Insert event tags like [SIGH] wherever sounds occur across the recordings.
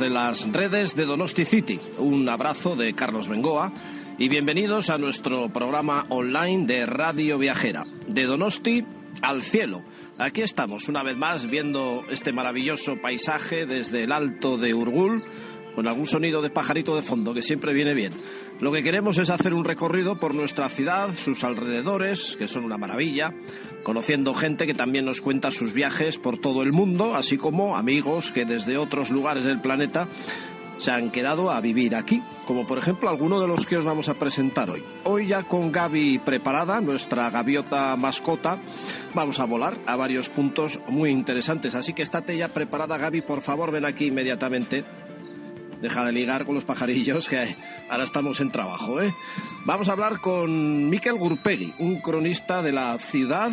De las redes de Donosti City. Un abrazo de Carlos Bengoa y bienvenidos a nuestro programa online de Radio Viajera. De Donosti al cielo. Aquí estamos una vez más viendo este maravilloso paisaje desde el alto de Urgul con algún sonido de pajarito de fondo que siempre viene bien. Lo que queremos es hacer un recorrido por nuestra ciudad, sus alrededores, que son una maravilla, conociendo gente que también nos cuenta sus viajes por todo el mundo, así como amigos que desde otros lugares del planeta se han quedado a vivir aquí, como por ejemplo alguno de los que os vamos a presentar hoy. Hoy ya con Gaby preparada, nuestra gaviota mascota, vamos a volar a varios puntos muy interesantes, así que estate ya preparada Gaby, por favor ven aquí inmediatamente deja de ligar con los pajarillos, que ahora estamos en trabajo. ¿eh? Vamos a hablar con Miquel Gurpegui, un cronista de la ciudad.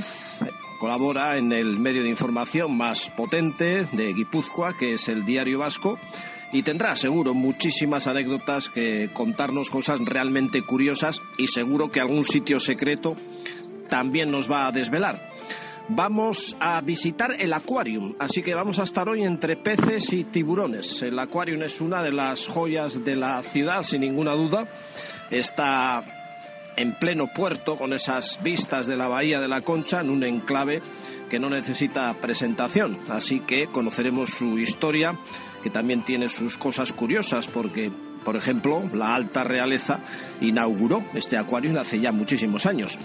Colabora en el medio de información más potente de Guipúzcoa, que es el Diario Vasco, y tendrá seguro muchísimas anécdotas que contarnos cosas realmente curiosas y seguro que algún sitio secreto también nos va a desvelar vamos a visitar el Aquarium. Así que vamos a estar hoy entre peces y tiburones. El Aquarium es una de las joyas de la ciudad, sin ninguna duda. Está en pleno puerto, con esas vistas de la Bahía de la Concha, en un enclave que no necesita presentación. Así que conoceremos su historia, que también tiene sus cosas curiosas, porque por ejemplo, la alta realeza inauguró este acuario hace ya muchísimos años.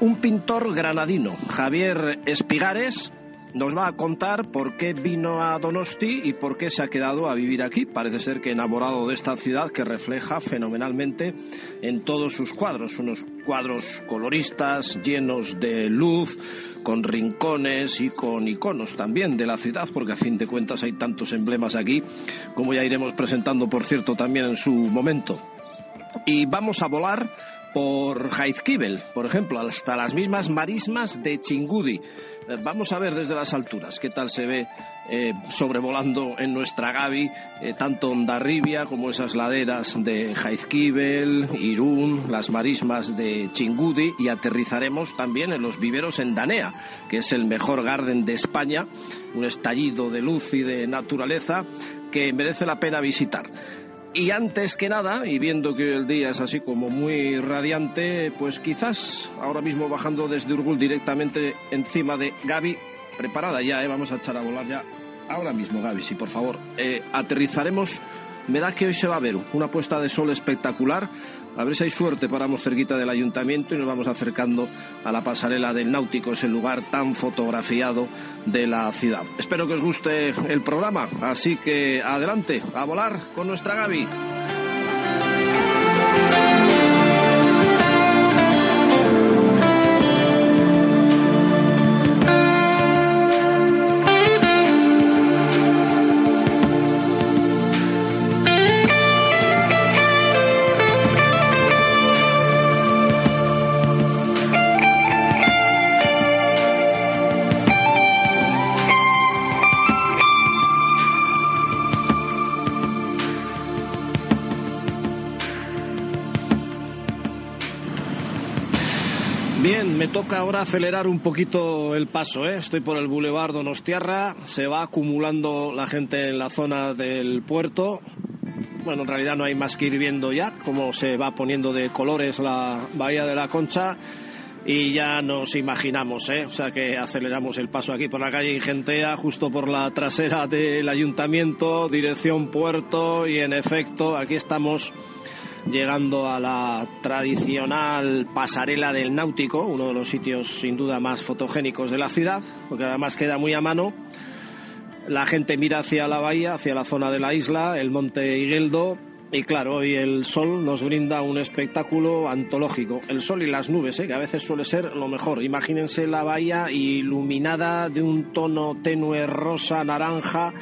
Un pintor granadino, Javier Espigares, nos va a contar por qué vino a Donosti y por qué se ha quedado a vivir aquí. Parece ser que enamorado de esta ciudad que refleja fenomenalmente en todos sus cuadros, unos cuadros coloristas, llenos de luz, con rincones y con iconos también de la ciudad, porque a fin de cuentas hay tantos emblemas aquí, como ya iremos presentando, por cierto, también en su momento. Y vamos a volar por Jaizkibel, por ejemplo, hasta las mismas marismas de Chingudi. Eh, vamos a ver desde las alturas qué tal se ve eh, sobrevolando en nuestra Gavi eh, tanto Ondarribia como esas laderas de Jaizkibel, Irún, las marismas de Chingudi y aterrizaremos también en los viveros en Danea, que es el mejor garden de España, un estallido de luz y de naturaleza que merece la pena visitar. Y antes que nada, y viendo que el día es así como muy radiante, pues quizás ahora mismo bajando desde Urgul directamente encima de Gaby, preparada ya, ¿eh? vamos a echar a volar ya ahora mismo, Gaby, sí, por favor. Eh, aterrizaremos, me da que hoy se va a ver una puesta de sol espectacular a ver si hay suerte, paramos cerquita del ayuntamiento y nos vamos acercando a la pasarela del Náutico, ese lugar tan fotografiado de la ciudad. Espero que os guste el programa, así que adelante, a volar con nuestra Gaby. Toca ahora acelerar un poquito el paso. ¿eh? Estoy por el Boulevard Donostiarra, se va acumulando la gente en la zona del puerto. Bueno, en realidad no hay más que ir viendo ya cómo se va poniendo de colores la Bahía de la Concha y ya nos imaginamos, ¿eh? o sea que aceleramos el paso aquí por la calle Ingentea, justo por la trasera del ayuntamiento, dirección puerto y en efecto aquí estamos llegando a la tradicional pasarela del Náutico, uno de los sitios sin duda más fotogénicos de la ciudad, porque además queda muy a mano. La gente mira hacia la bahía, hacia la zona de la isla, el monte Higueldo, y claro, hoy el sol nos brinda un espectáculo antológico. El sol y las nubes, ¿eh? que a veces suele ser lo mejor. Imagínense la bahía iluminada de un tono tenue rosa, naranja,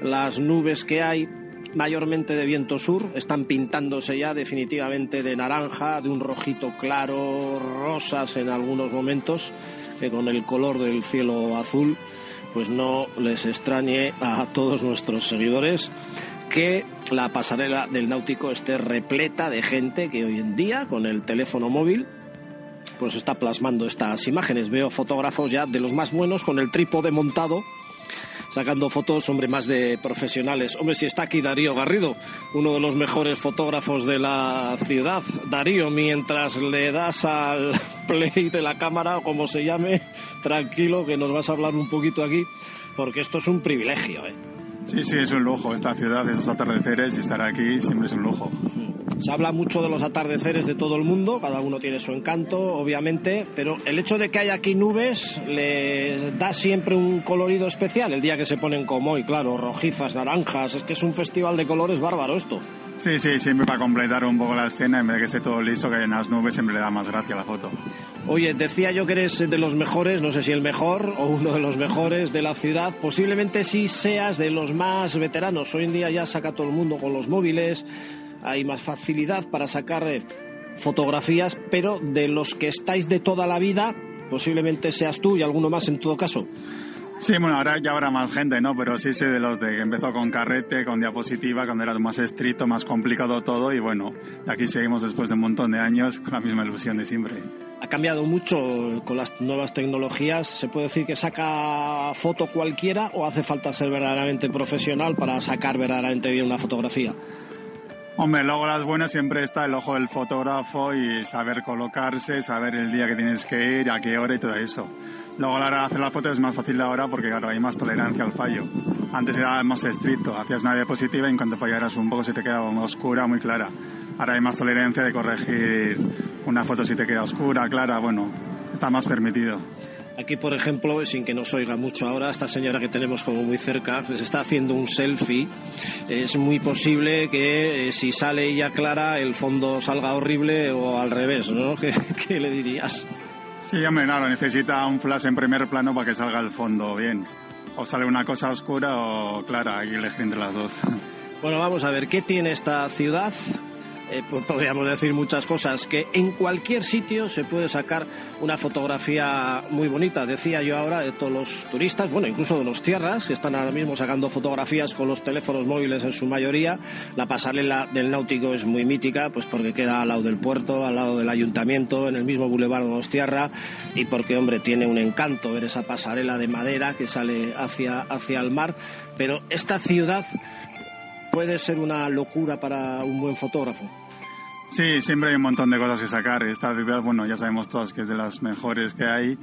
las nubes que hay mayormente de viento sur, están pintándose ya definitivamente de naranja, de un rojito claro, rosas en algunos momentos, que con el color del cielo azul, pues no les extrañe a todos nuestros seguidores que la pasarela del náutico esté repleta de gente que hoy en día con el teléfono móvil pues está plasmando estas imágenes. Veo fotógrafos ya de los más buenos con el trípode montado sacando fotos, hombre, más de profesionales. Hombre, si está aquí Darío Garrido, uno de los mejores fotógrafos de la ciudad. Darío, mientras le das al [LAUGHS] play de la cámara, o como se llame, tranquilo, que nos vas a hablar un poquito aquí, porque esto es un privilegio, ¿eh? Sí, sí, es un lujo. Esta ciudad, esos atardeceres y estar aquí siempre es un lujo. Se habla mucho de los atardeceres de todo el mundo, cada uno tiene su encanto, obviamente, pero el hecho de que haya aquí nubes le da siempre un colorido especial. El día que se ponen como hoy, claro, rojizas, naranjas, es que es un festival de colores bárbaro esto. Sí, sí, siempre para completar un poco la escena, en vez de que esté todo liso, que hay las nubes, siempre le da más gracia a la foto. Oye, decía yo que eres de los mejores, no sé si el mejor o uno de los mejores de la ciudad, posiblemente sí seas de los más veteranos. Hoy en día ya saca todo el mundo con los móviles, hay más facilidad para sacar eh, fotografías, pero de los que estáis de toda la vida, posiblemente seas tú y alguno más en todo caso. Sí, bueno, ahora ya habrá más gente, ¿no? Pero sí sé de los de que empezó con carrete, con diapositiva, cuando era más estricto, más complicado todo y bueno, aquí seguimos después de un montón de años con la misma ilusión de siempre. Ha cambiado mucho con las nuevas tecnologías. ¿Se puede decir que saca foto cualquiera o hace falta ser verdaderamente profesional para sacar verdaderamente bien una fotografía? Hombre, luego las buenas siempre está el ojo del fotógrafo y saber colocarse, saber el día que tienes que ir, a qué hora y todo eso. Luego a la hora de hacer las fotos es más fácil ahora porque claro, hay más tolerancia al fallo. Antes era más estricto, hacías una diapositiva y en cuanto fallaras un poco se te quedaba oscura, muy clara. Ahora hay más tolerancia de corregir una foto si te queda oscura, clara, bueno, está más permitido. Aquí, por ejemplo, sin que nos oiga mucho ahora, esta señora que tenemos como muy cerca, se está haciendo un selfie. Es muy posible que eh, si sale ella clara, el fondo salga horrible o al revés, ¿no? [LAUGHS] ¿Qué, qué le dirías? Sí, hombre, claro, necesita un flash en primer plano para que salga el fondo bien. O sale una cosa oscura o clara, hay que elegir entre las dos. Bueno, vamos a ver, ¿qué tiene esta ciudad? Eh, podríamos decir muchas cosas, que en cualquier sitio se puede sacar una fotografía muy bonita. Decía yo ahora de todos los turistas, bueno, incluso de los tierras, que están ahora mismo sacando fotografías con los teléfonos móviles en su mayoría. La pasarela del náutico es muy mítica, pues porque queda al lado del puerto, al lado del ayuntamiento, en el mismo boulevard de Tierra, y porque, hombre, tiene un encanto ver esa pasarela de madera que sale hacia, hacia el mar. Pero esta ciudad puede ser una locura para un buen fotógrafo. Sí, siempre hay un montón de cosas que sacar. Esta ciudad, bueno, ya sabemos todos que es de las mejores que hay.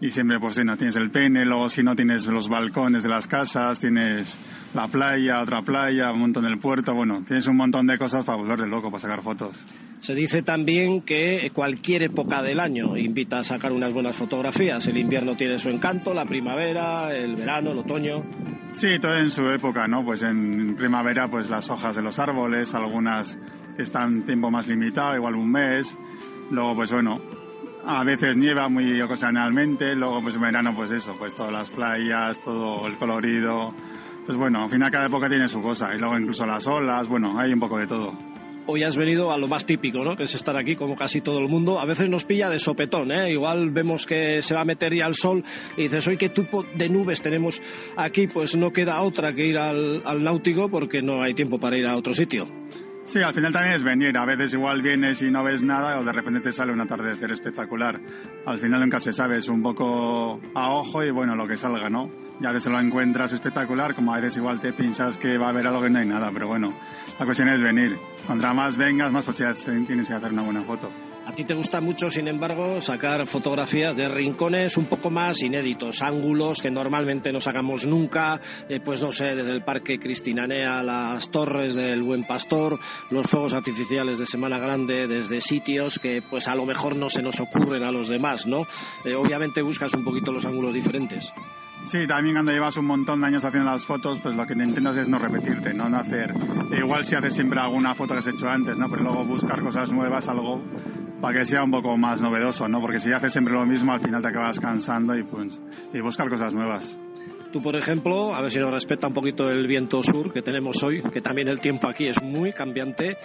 Y siempre, pues, si no tienes el pene, luego si no tienes los balcones de las casas, tienes la playa, otra playa, un montón del puerto, bueno, tienes un montón de cosas para volver de loco, para sacar fotos. Se dice también que cualquier época del año invita a sacar unas buenas fotografías. El invierno tiene su encanto, la primavera, el verano, el otoño. Sí, todo en su época, ¿no? Pues en primavera, pues las hojas de los árboles, algunas están tiempo más limitado, igual un mes. Luego, pues bueno, a veces nieva muy ocasionalmente, luego pues en verano pues eso, pues todas las playas, todo el colorido, pues bueno, al final cada época tiene su cosa, y luego incluso las olas, bueno, hay un poco de todo. Hoy has venido a lo más típico, ¿no? Que es estar aquí como casi todo el mundo. A veces nos pilla de sopetón, ¿eh? Igual vemos que se va a meter ya el sol y dices, hoy qué tipo de nubes tenemos aquí, pues no queda otra que ir al, al náutico porque no hay tiempo para ir a otro sitio. Sí, al final también es venir. A veces igual vienes y no ves nada o de repente te sale un atardecer espectacular. Al final nunca se sabe, es un poco a ojo y bueno, lo que salga, ¿no? Ya veces lo encuentras espectacular, como a veces igual te piensas que va a haber algo que no hay nada, pero bueno, la cuestión es venir. Contra más vengas, más posibilidades tienes que hacer una buena foto. A ti te gusta mucho, sin embargo, sacar fotografías de rincones un poco más inéditos, ángulos que normalmente no sacamos nunca, eh, pues no sé, desde el Parque Cristinanea, las torres del Buen Pastor, los fuegos artificiales de Semana Grande, desde sitios que pues a lo mejor no se nos ocurren a los demás, ¿no? Eh, obviamente buscas un poquito los ángulos diferentes. Sí, también cuando llevas un montón de años haciendo las fotos, pues lo que intentas es no repetirte, no, no hacer. Igual si haces siempre alguna foto que has hecho antes, ¿no? Pero luego buscar cosas nuevas, algo para que sea un poco más novedoso, ¿no? Porque si haces siempre lo mismo, al final te acabas cansando y pues y buscar cosas nuevas. Tú, por ejemplo, a ver si nos respeta un poquito el viento sur que tenemos hoy, que también el tiempo aquí es muy cambiante.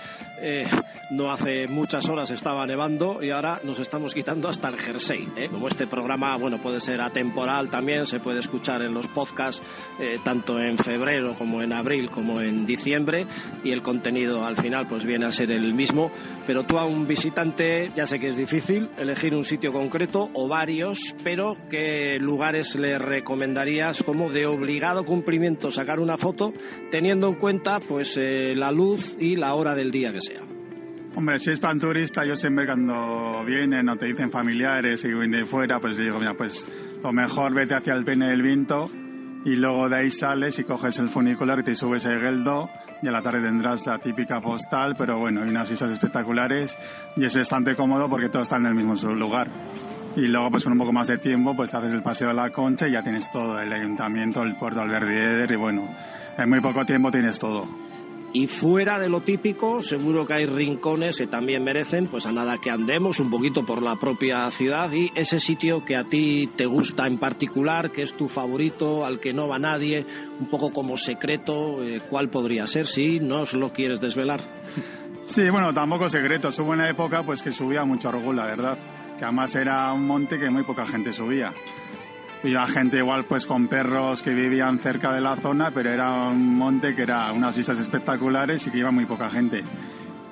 Eh, no hace muchas horas estaba nevando y ahora nos estamos quitando hasta el jersey. ¿eh? Como este programa, bueno, puede ser atemporal también, se puede escuchar en los podcasts eh, tanto en febrero como en abril como en diciembre y el contenido al final pues viene a ser el mismo. Pero tú a un visitante, ya sé que es difícil elegir un sitio concreto o varios, pero ¿qué lugares le recomendarías? Como de obligado cumplimiento sacar una foto teniendo en cuenta pues eh, la luz y la hora del día que sea. Hombre, si es pan turista, yo siempre cuando vienen o te dicen familiares y vienen de fuera, pues digo, mira, pues lo mejor vete hacia el pene del Vinto y luego de ahí sales y coges el funicular y te subes a Geldo y a la tarde tendrás la típica postal, pero bueno, hay unas vistas espectaculares y es bastante cómodo porque todo está en el mismo lugar y luego pues con un poco más de tiempo pues te haces el paseo de la Concha y ya tienes todo, el ayuntamiento, el puerto Alberdier y bueno, en muy poco tiempo tienes todo. Y fuera de lo típico, seguro que hay rincones que también merecen, pues a nada que andemos un poquito por la propia ciudad y ese sitio que a ti te gusta en particular, que es tu favorito, al que no va nadie, un poco como secreto, eh, ¿cuál podría ser si no os lo quieres desvelar? Sí, bueno, tampoco secreto. Hubo una época pues que subía mucho a la verdad que además era un monte que muy poca gente subía. Iba gente igual pues con perros que vivían cerca de la zona, pero era un monte que era unas vistas espectaculares y que iba muy poca gente.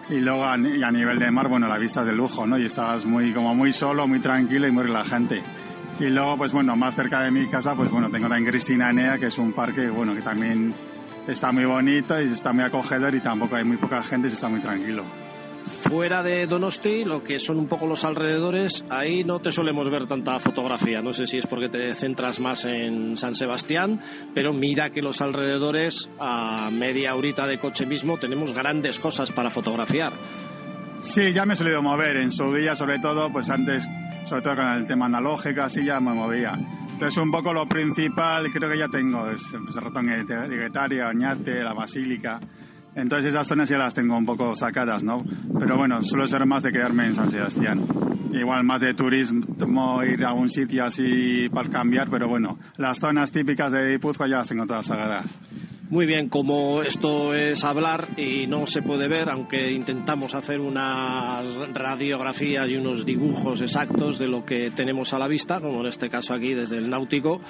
Y luego a, y a nivel de mar, bueno, la vista es de lujo, ¿no? Y estabas muy, como muy solo, muy tranquilo y muy relajante. Y luego, pues bueno, más cerca de mi casa, pues bueno, tengo también Cristina Enea, que es un parque, bueno, que también está muy bonito y está muy acogedor y tampoco hay muy poca gente y está muy tranquilo. Fuera de Donosti, lo que son un poco los alrededores, ahí no te solemos ver tanta fotografía. No sé si es porque te centras más en San Sebastián, pero mira que los alrededores, a media horita de coche mismo, tenemos grandes cosas para fotografiar. Sí, ya me he solido mover. En su día, sobre todo, pues antes, sobre todo con el tema analógico, así ya me movía. Entonces, un poco lo principal, creo que ya tengo, es el ratón de Oñate, la Basílica. Entonces esas zonas ya las tengo un poco sacadas, ¿no? Pero bueno, suelo ser más de quedarme en San Sebastián. Igual más de turismo, ir a un sitio así para cambiar, pero bueno, las zonas típicas de Guipúzcoa ya las tengo todas sacadas. Muy bien, como esto es hablar y no se puede ver, aunque intentamos hacer unas radiografías y unos dibujos exactos de lo que tenemos a la vista, como en este caso aquí desde el Náutico,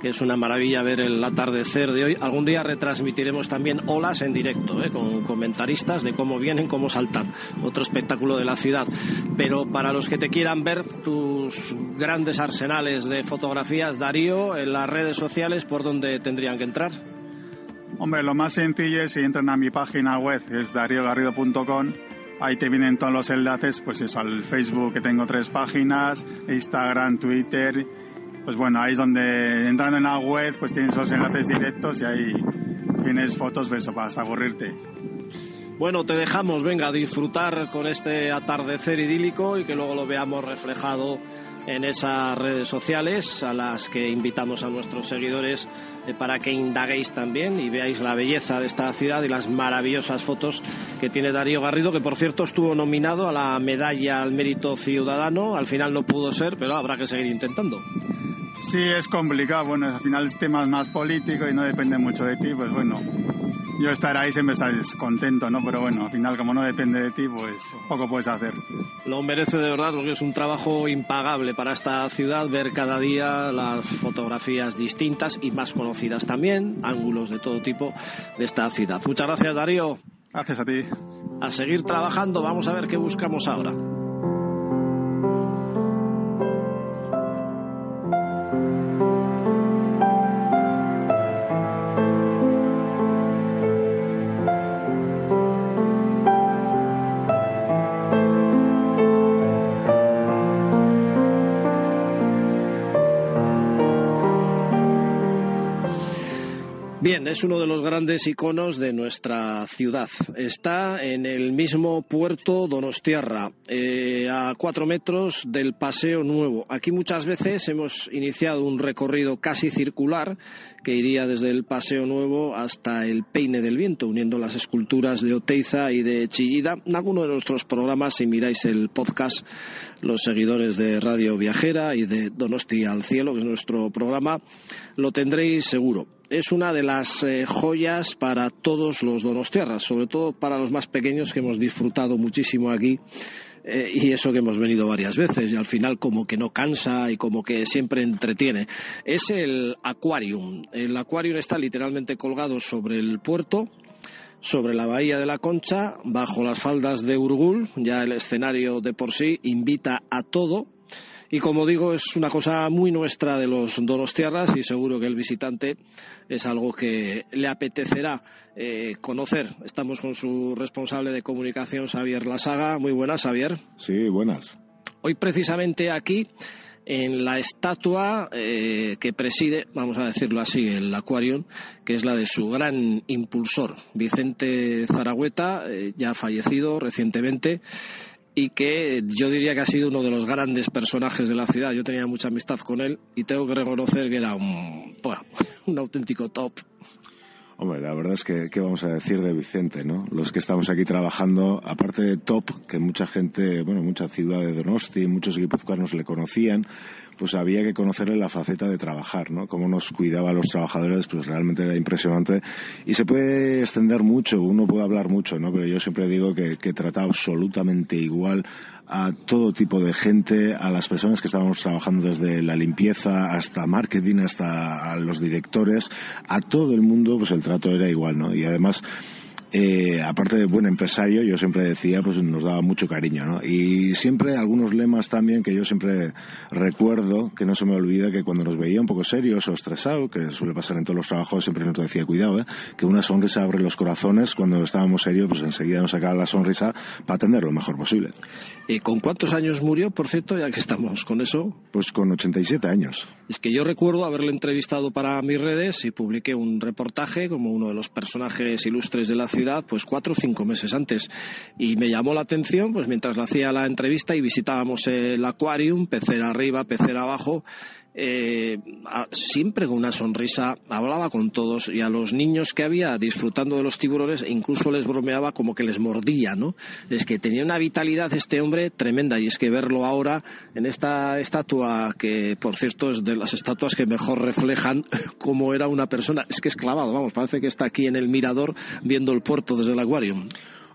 que es una maravilla ver el atardecer de hoy. Algún día retransmitiremos también olas en directo, ¿eh? con comentaristas de cómo vienen, cómo saltan. Otro espectáculo de la ciudad. Pero para los que te quieran ver tus grandes arsenales de fotografías, Darío, en las redes sociales, ¿por dónde tendrían que entrar? Hombre, lo más sencillo es si entran a mi página web, es dariogarrido.com, ahí te vienen todos los enlaces, pues eso, al Facebook que tengo tres páginas, Instagram, Twitter, pues bueno, ahí es donde entrando en la web, pues tienes los enlaces directos y ahí tienes fotos, pues para hasta aburrirte. Bueno, te dejamos, venga, disfrutar con este atardecer idílico y que luego lo veamos reflejado en esas redes sociales a las que invitamos a nuestros seguidores eh, para que indaguéis también y veáis la belleza de esta ciudad y las maravillosas fotos que tiene Darío Garrido, que por cierto estuvo nominado a la medalla al mérito ciudadano, al final no pudo ser, pero habrá que seguir intentando. Sí, es complicado, bueno, al final es tema más político y no depende mucho de ti, pues bueno, yo estar ahí siempre estás contento, ¿no? Pero bueno, al final como no depende de ti, pues poco puedes hacer. Lo merece de verdad porque es un trabajo impagable para esta ciudad ver cada día las fotografías distintas y más conocidas también, ángulos de todo tipo de esta ciudad. Muchas gracias Darío. Gracias a ti. A seguir trabajando, vamos a ver qué buscamos ahora. Es uno de los grandes iconos de nuestra ciudad. Está en el mismo puerto Donostiarra, eh, a cuatro metros del Paseo Nuevo. Aquí muchas veces hemos iniciado un recorrido casi circular que iría desde el Paseo Nuevo hasta el Peine del Viento, uniendo las esculturas de Oteiza y de Chillida. En alguno de nuestros programas, si miráis el podcast, los seguidores de Radio Viajera y de Donosti al Cielo, que es nuestro programa, lo tendréis seguro es una de las eh, joyas para todos los donostiarras, sobre todo para los más pequeños que hemos disfrutado muchísimo aquí eh, y eso que hemos venido varias veces y al final como que no cansa y como que siempre entretiene. Es el Aquarium. El Aquarium está literalmente colgado sobre el puerto sobre la bahía de la Concha, bajo las faldas de Urgul, ya el escenario de por sí invita a todo, y como digo, es una cosa muy nuestra de los Donostiarras y seguro que el visitante es algo que le apetecerá eh, conocer. Estamos con su responsable de comunicación, Xavier Lasaga. Muy buenas, Xavier. Sí, buenas. Hoy precisamente aquí en la estatua eh, que preside, vamos a decirlo así, el Aquarium, que es la de su gran impulsor, Vicente Zaragüeta, eh, ya fallecido recientemente, y que yo diría que ha sido uno de los grandes personajes de la ciudad. Yo tenía mucha amistad con él y tengo que reconocer que era un, [LAUGHS] un auténtico top. Hombre, la verdad es que, ¿qué vamos a decir de Vicente, no? Los que estamos aquí trabajando, aparte de top, que mucha gente, bueno, mucha ciudad de Donosti, muchos guipuzcoanos le conocían, pues había que conocerle la faceta de trabajar, ¿no? Cómo nos cuidaba a los trabajadores, pues realmente era impresionante. Y se puede extender mucho, uno puede hablar mucho, ¿no? Pero yo siempre digo que, que trata absolutamente igual a todo tipo de gente, a las personas que estábamos trabajando desde la limpieza hasta marketing, hasta a los directores, a todo el mundo, pues el trato era igual, ¿no? Y además, eh, aparte de buen empresario, yo siempre decía, pues nos daba mucho cariño, ¿no? Y siempre algunos lemas también que yo siempre recuerdo, que no se me olvida, que cuando nos veía un poco serios o estresados, que suele pasar en todos los trabajos, siempre nos decía, cuidado, ¿eh? que una sonrisa abre los corazones, cuando estábamos serios, pues enseguida nos sacaba la sonrisa para atender lo mejor posible. ¿Y con cuántos años murió, por cierto, ya que estamos con eso? Pues con 87 años. Es que yo recuerdo haberle entrevistado para mis redes y publiqué un reportaje como uno de los personajes ilustres de la ciudad pues cuatro o cinco meses antes. Y me llamó la atención, pues mientras hacía la entrevista y visitábamos el aquarium, pecera arriba, pecera abajo, eh, siempre con una sonrisa, hablaba con todos y a los niños que había disfrutando de los tiburones incluso les bromeaba como que les mordía, ¿no? Es que tenía una vitalidad este hombre tremenda y es que verlo ahora en esta estatua que por cierto es de las estatuas que mejor reflejan [LAUGHS] cómo era una persona, es que es clavado, vamos, parece que está aquí en el mirador viendo el puerto desde el aquarium.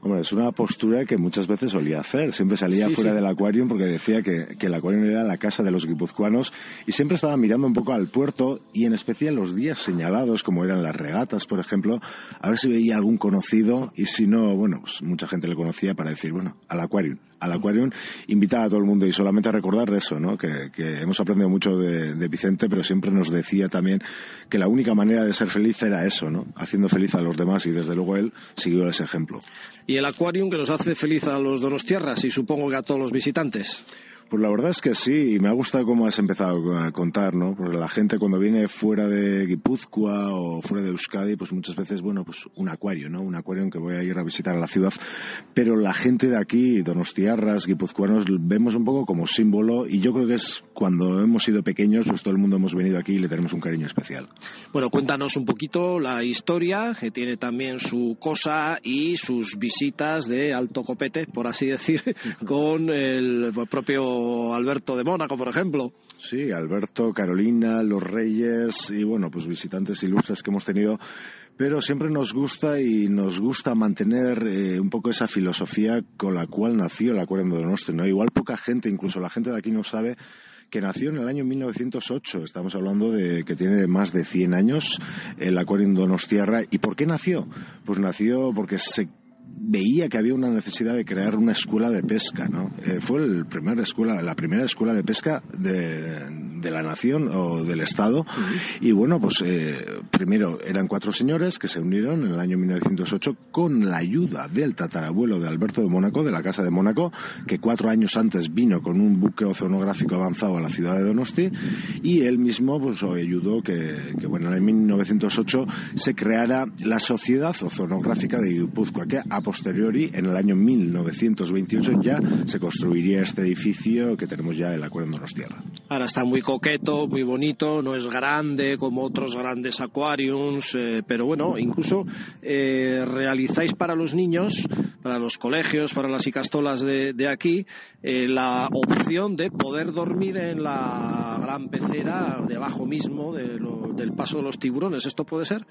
Hombre, es una postura que muchas veces solía hacer. Siempre salía fuera del acuario porque decía que, que, el acuario era la casa de los guipuzcoanos y siempre estaba mirando un poco al puerto y en especial los días señalados, como eran las regatas, por ejemplo, a ver si veía algún conocido y si no, bueno, pues mucha gente le conocía para decir, bueno, al acuario, al Aquarium, invitaba a todo el mundo y solamente recordar eso, ¿no? Que, hemos aprendido mucho de, Vicente, pero siempre nos decía también que la única manera de ser feliz era eso, ¿no? Haciendo feliz a los demás y desde luego él siguió ese ejemplo. Y el Aquarium que nos hace feliz a los donostiarras y supongo que a todos los visitantes. Pues la verdad es que sí, y me ha gustado cómo has empezado a contar, ¿no? Porque la gente cuando viene fuera de Guipúzcoa o fuera de Euskadi, pues muchas veces, bueno, pues un acuario, ¿no? Un acuario en que voy a ir a visitar a la ciudad. Pero la gente de aquí, donostiarras, guipuzcoanos, vemos un poco como símbolo y yo creo que es cuando hemos sido pequeños, pues todo el mundo hemos venido aquí y le tenemos un cariño especial. Bueno, cuéntanos un poquito la historia, que tiene también su cosa y sus visitas de alto copete, por así decir, [LAUGHS] con el propio Alberto de Mónaco, por ejemplo. Sí, Alberto, Carolina, los Reyes y bueno, pues visitantes ilustres que hemos tenido. Pero siempre nos gusta y nos gusta mantener eh, un poco esa filosofía con la cual nació el Acuario de Donosti. ¿no? Igual poca gente, incluso la gente de aquí no sabe que nació en el año 1908. Estamos hablando de que tiene más de 100 años el Acuario de Donostiarra. ¿Y por qué nació? Pues nació porque se veía que había una necesidad de crear una escuela de pesca, ¿no? Eh, fue el primer escuela, la primera escuela de pesca de, de la nación o del Estado. Y bueno, pues eh, primero eran cuatro señores que se unieron en el año 1908 con la ayuda del tatarabuelo de Alberto de Mónaco, de la Casa de Mónaco, que cuatro años antes vino con un buque oceanográfico avanzado a la ciudad de Donosti y él mismo pues ayudó que, que bueno, en 1908 se creara la Sociedad Oceanográfica de Guipúzcoa, que a posteriori, en el año 1928, ya se construiría este edificio que tenemos ya en la Acuario Donostierra. Ahora está muy coqueto, muy bonito, no es grande como otros grandes aquariums, eh, pero bueno, incluso eh, realizáis para los niños, para los colegios, para las icastolas de, de aquí, eh, la opción de poder dormir en la gran pecera debajo mismo de del paso de los tiburones. ¿Esto puede ser?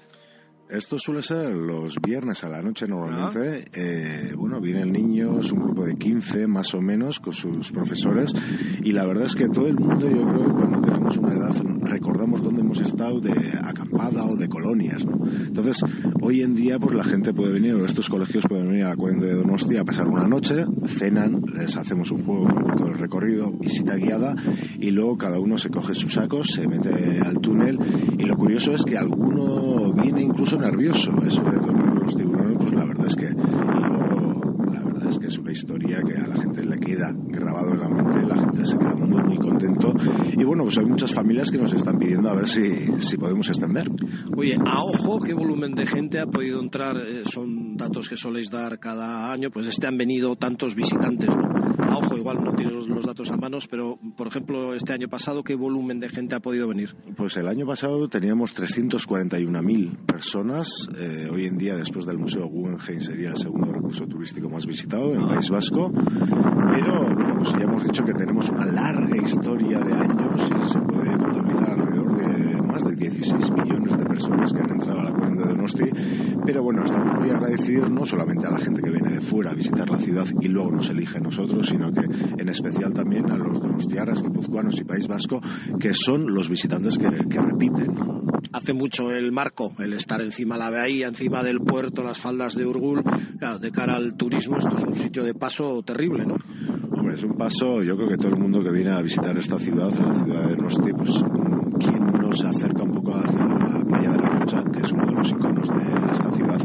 Esto suele ser los viernes a la noche normalmente. Eh, bueno, vienen niños, un grupo de 15 más o menos, con sus profesores. Y la verdad es que todo el mundo, yo creo que cuando tenemos una edad, recordamos dónde hemos estado de acampada o de colonias. ¿no? Entonces, hoy en día, pues la gente puede venir, o estos colegios pueden venir a la Cuarenta de Donostia a pasar una noche, cenan, les hacemos un juego con todo el recorrido, visita guiada, y luego cada uno se coge sus sacos, se mete al túnel. Y lo curioso es que alguno viene incluso nervioso. Eso de dormir los tiburones, pues la verdad es que la verdad es que es una historia que a la gente le queda grabado en la mente, la gente se queda muy muy contento y bueno, pues hay muchas familias que nos están pidiendo a ver si, si podemos extender. Oye, a ojo, ¿qué volumen de gente ha podido entrar? Eh, son datos que soléis dar cada año, pues este han venido tantos visitantes, ¿no? A ojo, igual no tienes los, datos a manos, pero por ejemplo, este año pasado, ¿qué volumen de gente ha podido venir? Pues el año pasado teníamos 341.000 personas. Eh, hoy en día, después del Museo Guggenheim, sería el segundo recurso turístico más visitado en el País Vasco. Pero bueno, pues ya hemos dicho que tenemos una larga historia de años y se puede contabilizar alrededor de más de 16 millones de personas que han entrado a la cuenca de Donosti. Pero bueno, estamos muy agradecidos no solamente a la gente que viene de fuera a visitar la ciudad y luego nos elige a nosotros, sino que en especial también a los donostiarras, guipuzcoanos y País Vasco, que son los visitantes que, que repiten. Hace mucho el marco, el estar encima de la bahía, encima del puerto, las faldas de Urgul, claro, de cara al turismo, esto es un sitio de paso terrible, ¿no? Hombre, es un paso, yo creo que todo el mundo que viene a visitar esta ciudad, la ciudad de Donosti, pues quien no se acerca un poco hacia la playa de la Que es uno de los iconos de esta ciudad,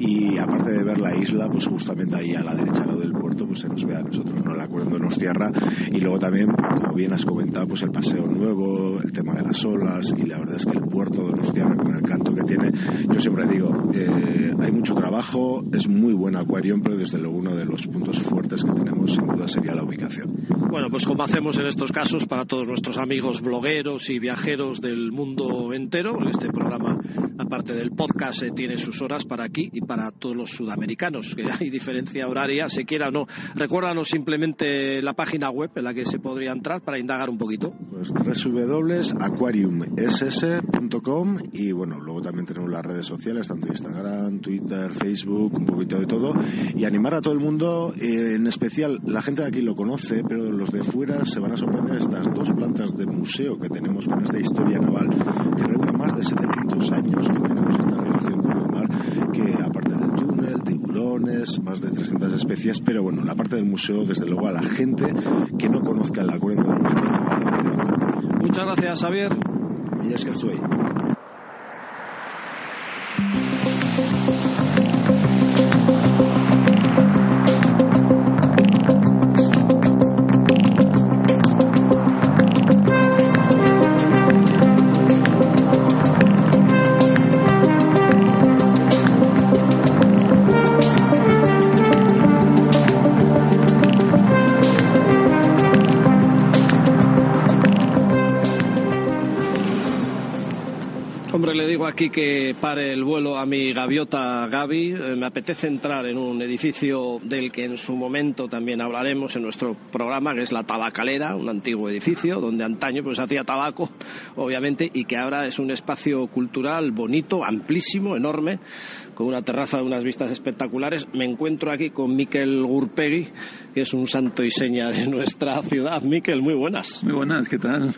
y aparte de ver la isla, pues justamente ahí a la derecha lado del puerto, pues se nos ve a nosotros, ¿no? El acuerdo de Nostierra, y luego también, como bien has comentado, pues el paseo nuevo, el tema de las olas, y la verdad es que el puerto de Nostierra, con el canto que tiene, yo siempre digo, eh, hay mucho trabajo, es muy buen acuario, pero desde luego uno de los puntos fuertes que tenemos sin duda sería la ubicación. Bueno, pues como hacemos en estos casos para todos nuestros amigos blogueros y viajeros del mundo entero, este programa, aparte del podcast, eh, tiene sus horas para aquí y para todos los sudamericanos, que [LAUGHS] hay diferencia horaria, se quiera o no. Recuérdanos simplemente la página web en la que se podría entrar para indagar un poquito. Pues www.aquariumss.com y bueno, luego también tenemos las redes sociales, tanto Instagram, Twitter, Facebook, un poquito de todo. Y animar a todo el mundo, eh, en especial la gente de aquí lo conoce, pero los de fuera se van a sorprender estas dos plantas de museo que tenemos con esta historia naval, que reúne más de 700 años que tenemos esta relación con el mar, que aparte del túnel, tiburones, más de 300 especies, pero bueno, la parte del museo, desde luego a la gente que no conozca el acuerdo del museo. Muchas gracias, Javier. Y es que soy. Aquí que pare el vuelo a mi gaviota Gaby. Eh, me apetece entrar en un edificio del que en su momento también hablaremos en nuestro programa, que es la Tabacalera, un antiguo edificio donde antaño pues hacía tabaco, obviamente, y que ahora es un espacio cultural bonito, amplísimo, enorme, con una terraza de unas vistas espectaculares. Me encuentro aquí con Miquel Gurpegui, que es un santo y seña de nuestra ciudad. Miquel, muy buenas. Muy buenas, ¿qué tal?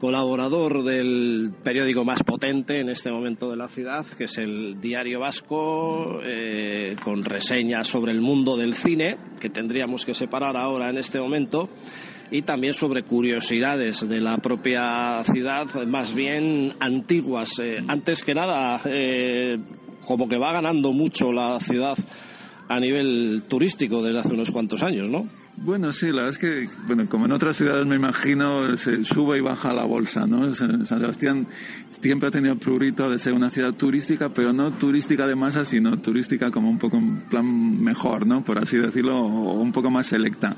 Colaborador del periódico más potente en este momento de la ciudad, que es el Diario Vasco, eh, con reseñas sobre el mundo del cine, que tendríamos que separar ahora en este momento. y también sobre curiosidades de la propia ciudad, más bien antiguas. Eh, antes que nada, eh, como que va ganando mucho la ciudad a nivel turístico desde hace unos cuantos años, ¿no? Bueno, sí, la verdad es que, bueno, como en otras ciudades me imagino, se sube y baja la bolsa, ¿no? San Sebastián siempre ha tenido prurito de ser una ciudad turística, pero no turística de masa, sino turística como un poco en plan mejor, ¿no? Por así decirlo, o un poco más selecta.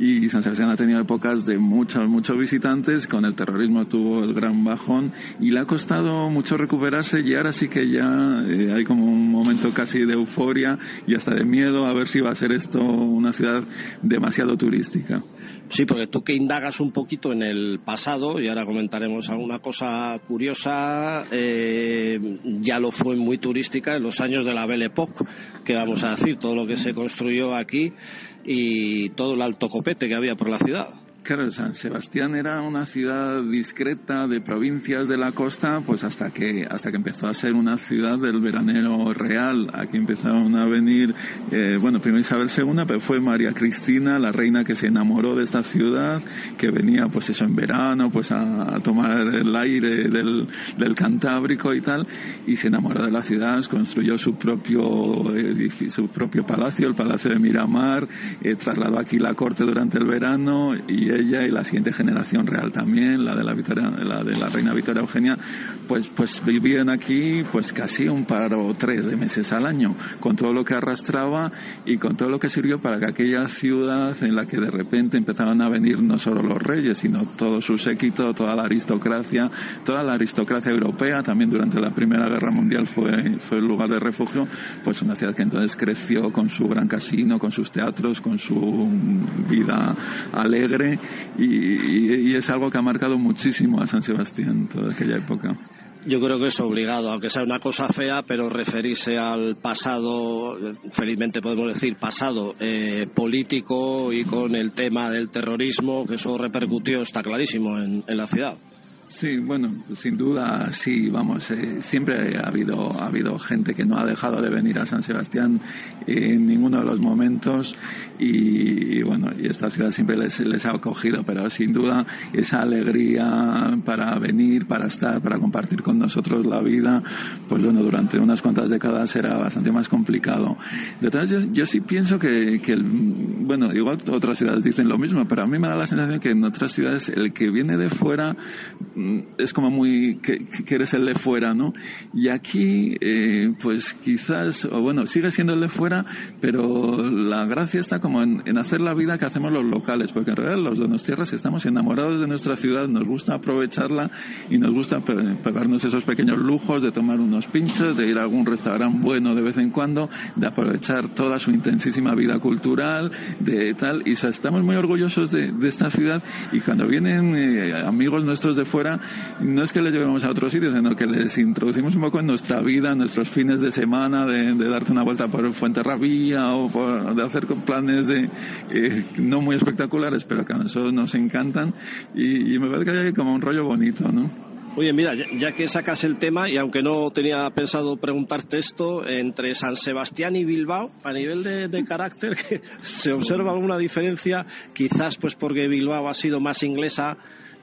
Y San Sebastián ha tenido épocas de muchos, muchos visitantes, con el terrorismo tuvo el gran bajón y le ha costado mucho recuperarse y ahora sí que ya eh, hay como un momento casi de euforia y hasta de miedo a ver si va a ser esto una ciudad demasiado Sí, porque tú que indagas un poquito en el pasado, y ahora comentaremos alguna cosa curiosa, eh, ya lo fue muy turística en los años de la Belle Époque, que vamos a decir, todo lo que se construyó aquí y todo el alto copete que había por la ciudad. Claro, San Sebastián era una ciudad discreta de provincias de la costa, pues hasta que hasta que empezó a ser una ciudad del veranero real. Aquí empezaron a venir, eh, bueno, primero Isabel II, pero fue María Cristina, la reina que se enamoró de esta ciudad, que venía, pues eso, en verano, pues a, tomar el aire del, del, Cantábrico y tal, y se enamoró de la ciudad, construyó su propio edificio, su propio palacio, el Palacio de Miramar, eh, trasladó aquí la corte durante el verano y ella y la siguiente generación real también, la de la Victoria, la de la reina Victoria Eugenia, pues, pues vivían aquí pues casi un par o tres de meses al año, con todo lo que arrastraba y con todo lo que sirvió para que aquella ciudad en la que de repente empezaban a venir no solo los reyes, sino todo su séquito, toda la aristocracia, toda la aristocracia europea, también durante la Primera Guerra Mundial fue, fue el lugar de refugio, pues una ciudad que entonces creció con su gran casino, con sus teatros, con su vida alegre y, es algo que ha marcado muchísimo a San Sebastián toda aquella época. Yo creo que es obligado, aunque sea una cosa fea, pero referirse al pasado, felizmente podemos decir pasado eh, político y con el tema del terrorismo, que eso repercutió, está clarísimo, en la ciudad. Sí, bueno, sin duda, sí, vamos, eh, siempre ha habido, ha habido gente que no ha dejado de venir a San Sebastián en ninguno de los momentos y, bueno, y esta ciudad siempre les, les, ha acogido, pero sin duda esa alegría para venir, para estar, para compartir con nosotros la vida, pues bueno, durante unas cuantas décadas era bastante más complicado. De todas yo, yo sí pienso que, que bueno, igual otras ciudades dicen lo mismo, pero a mí me da la sensación que en otras ciudades el que viene de fuera es como muy que, eres el de fuera, ¿no? Y aquí, eh, pues quizás, o bueno, sigue siendo el de fuera, pero la gracia está como en, hacer la vida que hacemos los locales, porque en realidad los de nuestras tierras estamos enamorados de nuestra ciudad, nos gusta aprovecharla y nos gusta pegarnos esos pequeños lujos de tomar unos pinchos, de ir a algún restaurante bueno de vez en cuando, de aprovechar toda su intensísima vida cultural, de tal, y estamos muy orgullosos de, esta ciudad y cuando vienen eh, amigos nuestros de fuera, no es que les llevemos a otros sitios, sino que les introducimos un poco en nuestra vida, en nuestros fines de semana, de, darte una vuelta por Fuenterrabía o de hacer planes de, eh, no muy espectaculares, pero que a nosotros nos encantan y, me parece que hay como un rollo bonito, ¿no? Oye, mira, ya, que sacas el tema, y aunque no tenía pensado preguntarte esto, entre San Sebastián y Bilbao, a nivel de, de carácter, [LAUGHS] ¿se observa alguna diferencia? Quizás pues porque Bilbao ha sido más inglesa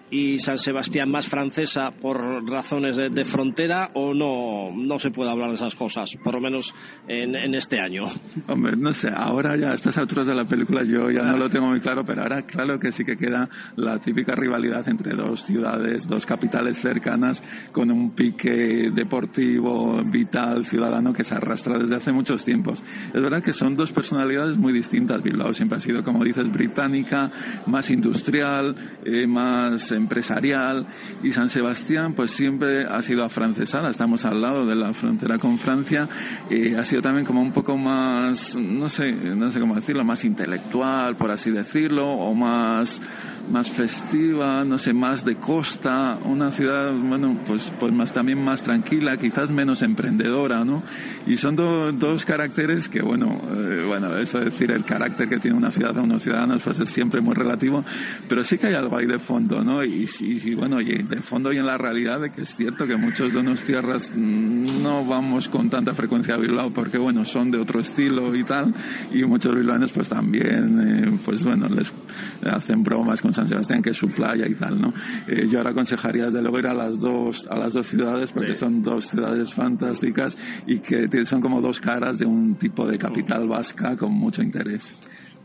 y San Sebastián más francesa por razones de, frontera o no, no se puede hablar de esas cosas, por lo menos en, en, este año? Hombre, no sé, ahora ya a estas alturas de la película yo ya no lo tengo muy claro, pero ahora claro que sí que queda la típica rivalidad entre dos ciudades, dos capitales cercanas con un pique deportivo, vital, ciudadano que se arrastra desde hace muchos tiempos. Es verdad que son dos personalidades muy distintas. Bilbao siempre ha sido, como dices, británica, más industrial, eh, más empresarial y San Sebastián pues siempre ha sido afrancesada, estamos al lado de la frontera con Francia, y ha sido también como un poco más, no sé, no sé cómo decirlo, más intelectual, por así decirlo, o más más festiva, no sé, más de costa, una ciudad, bueno, pues, pues más también más tranquila, quizás menos emprendedora, ¿no? Y son dos caracteres que, bueno, eh, bueno, eso es decir, el carácter que tiene una ciudad o unos ciudadanos, pues es siempre muy relativo, pero sí que hay algo ahí de fondo, ¿no? Y, y, bueno, y de fondo y en la realidad de que es cierto que muchos de unos tierras no vamos con tanta frecuencia a Bilbao porque bueno, son de otro estilo y tal, y muchos bilbaínos pues también, eh, pues bueno, les hacen bromas con San Sebastián que es su playa y tal, ¿no? Eh, yo ahora aconsejaría desde luego ir a las dos, a las dos ciudades porque son dos ciudades fantásticas y que son como dos caras de un tipo de capital vasca con mucho interés.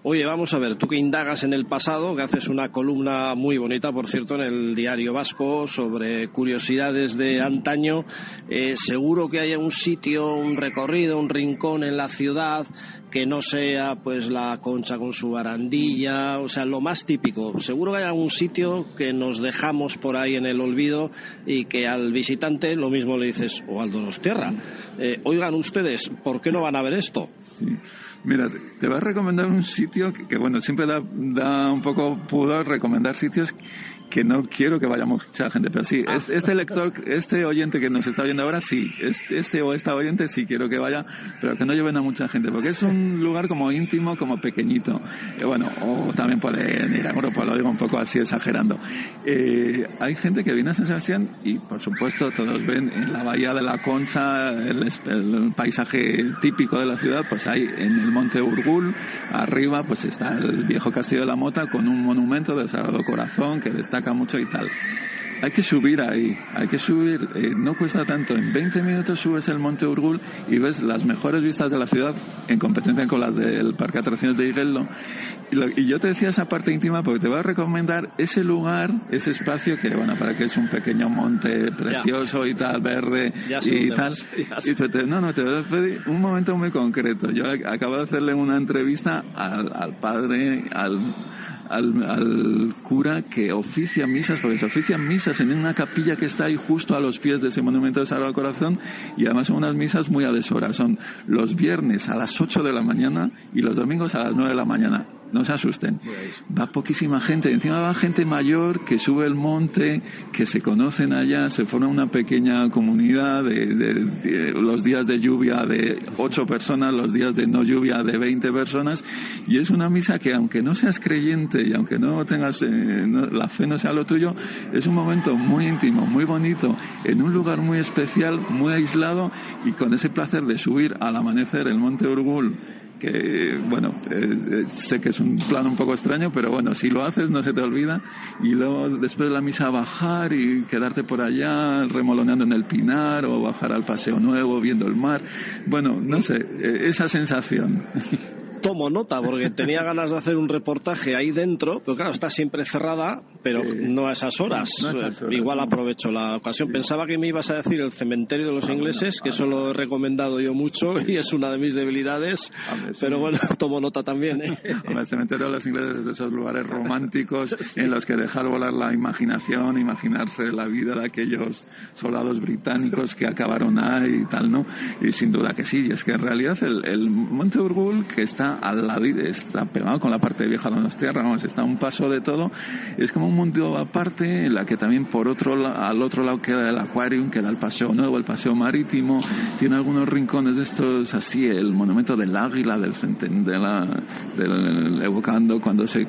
Oye, vamos a ver, tú que indagas en el pasado, que haces una columna muy bonita, por cierto, en el diario vasco sobre curiosidades de antaño, eh, seguro que haya un sitio, un recorrido, un rincón en la ciudad que no sea pues la concha con su barandilla, o sea, lo más típico. Seguro que hay algún sitio que nos dejamos por ahí en el olvido y que al visitante lo mismo le dices, o al Donostierra, eh, oigan ustedes, ¿por qué no van a ver esto? Mira, te voy a recomendar un sitio que, bueno, siempre da, da, un poco pudor recomendar sitios que no quiero que vaya mucha gente, pero sí, ah. este, lector, este oyente que nos está oyendo ahora, sí, este, este, o esta oyente sí quiero que vaya, pero que no lleven a mucha gente, porque es un lugar como íntimo, como pequeñito. Eh, bueno, o también pueden ir a Europa, lo digo un poco así exagerando. Eh, hay gente que viene a San Sebastián y, por supuesto, todos ven en la bahía de la Concha el, el paisaje típico de la ciudad, pues hay en el monte Urgul, arriba, pues está el viejo castillo de la Mota con un monumento del Sagrado Corazón que destaca mucho y tal. Hay que subir ahí, hay que subir, eh, no cuesta tanto, en 20 minutos subes el Monte Urgul y ves las mejores vistas de la ciudad en competencia con las del Parque Atracciones de Igeldo. Y, yo te decía esa parte íntima porque te voy a recomendar ese lugar, ese espacio que, bueno, para que es un pequeño monte precioso y tal, verde y tal. [LAUGHS] Y no, no, te voy a pedir un momento muy concreto. Yo acabo de hacerle una entrevista al, al padre, al al, cura que oficia misas, porque se ofician misas en una capilla que está ahí justo a los pies de ese monumento de Sagrado Corazón y además son unas misas muy a deshora. Son los viernes a las 8 de la mañana y los domingos a las 9 de la mañana no se asusten. Va poquísima gente, encima va gente mayor que sube el monte, que se conocen allá, se forma una pequeña comunidad de, los días de lluvia de ocho personas, los días de no lluvia de 20 personas, y es una misa que aunque no seas creyente y aunque no tengas, eh, la fe no sea lo tuyo, es un momento muy íntimo, muy bonito, en un lugar muy especial, muy aislado, y con ese placer de subir al amanecer el monte Urgul, que, bueno, eh, eh, sé que es un plan un poco extraño, pero bueno, si lo haces no se te olvida. Y luego después de la misa bajar y quedarte por allá remoloneando en el pinar o bajar al paseo nuevo viendo el mar. Bueno, no sé, eh, esa sensación. tomo nota porque tenía ganas de hacer un reportaje ahí dentro, pero claro, está siempre cerrada, pero no a esas horas. Igual aprovecho la ocasión. Pensaba que me ibas a decir el cementerio de los ingleses, que eso lo he recomendado yo mucho y es una de mis debilidades, pero bueno, [LAUGHS] tomo nota también. ¿eh? el cementerio de los ingleses es de esos lugares románticos [LAUGHS] en los que dejar volar la imaginación, imaginarse la vida de aquellos soldados británicos que acabaron ahí y tal, ¿no? Y sin duda que sí, y es que en realidad el, el Monte Urgul, que está al lado, está pegado con la parte vieja de las tierras, está a un paso de todo. Es como un mundo aparte en la que también por otro al otro lado queda el acuario, queda el paseo nuevo, el paseo marítimo, tiene algunos rincones de estos así, el monumento del águila, del, de la, del evocando cuando se,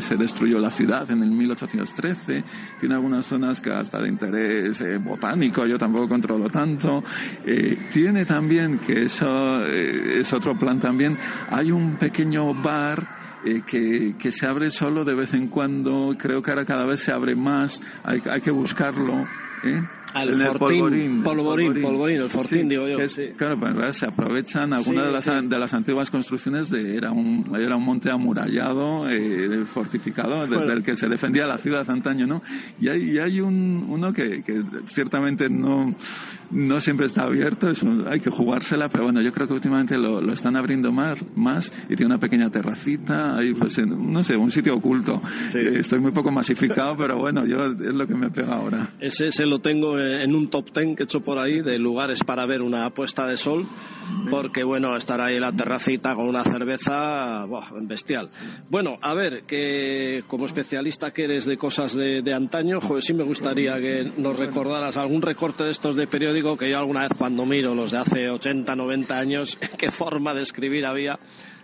se destruyó la ciudad en el 1813, tiene algunas zonas que hasta de interés eh, botánico, yo tampoco controlo tanto, eh, tiene también, que eso eh, es otro plan también, hay un un pequeño bar eh, que, que, se abre solo de vez en cuando, creo que ahora cada vez se abre más, hay, hay que buscarlo. ¿eh? Al fortín, polvorín, polvorín, el fortín, digo yo. Claro, pues, se aprovechan algunas de, las, de las antiguas construcciones de era un era un monte amurallado, eh, fortificado, desde el que se defendía la ciudad antaño, ¿no? Y hay, y hay un, uno que, que ciertamente no no siempre está abierto, hay que jugársela, pero bueno, yo creo que últimamente lo, lo están abriendo más, más y tiene una pequeña terracita, ahí pues, no sé, un sitio oculto. Eh, estoy muy poco masificado, pero bueno, yo es lo que me pega ahora. Ese, ese lo tengo en un top ten que he hecho por ahí de lugares para ver una puesta de sol, porque bueno, estar ahí en la terracita con una cerveza, bestial. Bueno, a ver, que como especialista que eres de cosas de, de antaño, joder, sí me gustaría que nos recordaras algún recorte de estos de periódico que yo alguna vez cuando miro los de hace 80, 90 años, [LAUGHS] qué forma de escribir había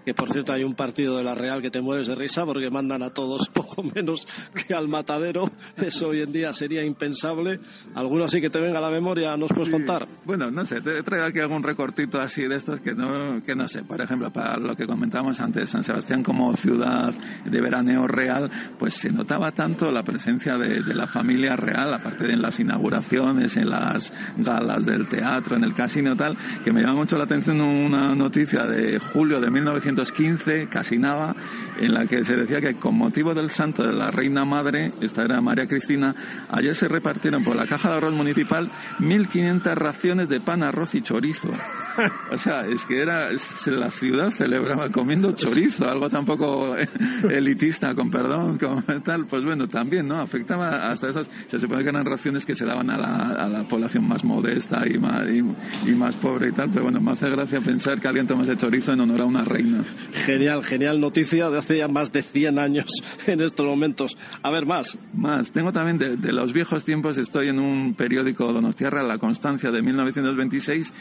que por cierto hay un partido de la Real que te mueres de risa porque mandan a todos [LAUGHS] poco menos que al matadero. Eso hoy en día sería impensable. ¿Alguno así que te venga a la memoria nos puedes contar? Bueno, no sé, te traigo aquí algún recortito así de estos que no, que no sé. Por ejemplo, para lo que comentábamos antes, San Sebastián como ciudad de veraneo real, pues se notaba tanto la presencia de, de la familia real, aparte de en las inauguraciones, en las galas del teatro, en el casino tal, que me llama mucho la atención una noticia de julio de 1915, casi nada, en la que se decía que con motivo del santo de la Reina Madre, esta era María Cristina, ayer se repartieron por la caja de arroz municipal 1.500 raciones de pan, arroz y chorizo. [LAUGHS] O sea, es que era la ciudad celebraba comiendo chorizo, algo tampoco elitista, con perdón, como tal. Pues bueno, también, ¿no? Afectaba hasta esas, se supone que eran raciones que se daban a la, a la población más modesta y más, y, más pobre y tal, pero bueno, me hace gracia pensar que alguien tomase chorizo en honor a una reina. Genial, genial noticia de hace ya más de 100 años [LAUGHS] en estos momentos. A ver, más. Más. Tengo también de, los viejos tiempos, estoy en un periódico Donostiarra, La Constancia, de 1926,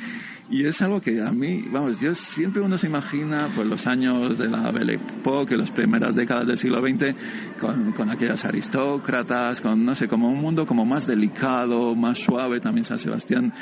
y es algo que a mí, vamos, yo siempre uno se imagina pues los años de la Belle Époque, las primeras décadas del siglo XX, con, con, aquellas aristócratas, con, no sé, como un mundo como más delicado, más suave. También San Sebastián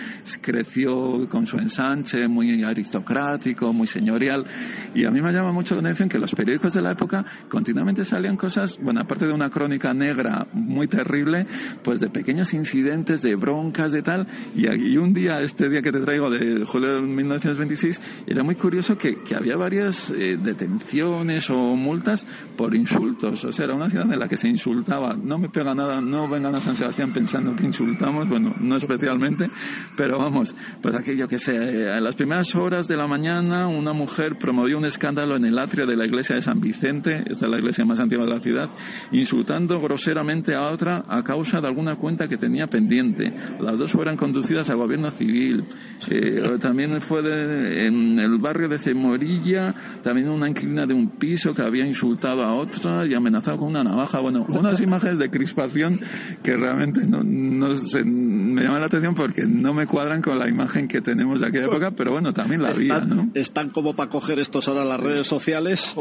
creció con su ensanche, muy aristocrático, muy señorial. Y a mí me llama mucho la atención que los periódicos de la época continuamente salían cosas, bueno, aparte de una crónica negra muy terrible, pues de pequeños incidentes, de broncas, de tal. Y, y un día, este día que te traigo de julio de 1926, era muy curioso que, que había varias eh, detenciones o multas por insultos. O sea, era una ciudad en la que se insultaba. No me pega nada, no vengan a San Sebastián pensando que insultamos, bueno, no especialmente, pero vamos, pues aquello que sé, eh, en las primeras horas de la mañana una mujer promovió un escándalo en el atrio de la iglesia de San Vicente, esta es la iglesia más antigua de la ciudad, insultando groseramente a otra a causa de alguna cuenta que tenía pendiente. Las dos fueron conducidas al gobierno civil. Eh, también fue de, en el barrio de Cemorilla, también una inquilina de un piso que había insultado a otra y amenazado con una navaja. Bueno, unas imágenes de crispación que realmente no, no sé, me llaman la atención porque no me cuadran con la imagen que tenemos de aquella época, pero bueno, también la había, ¿no? Están como para coger estos ahora las redes sociales,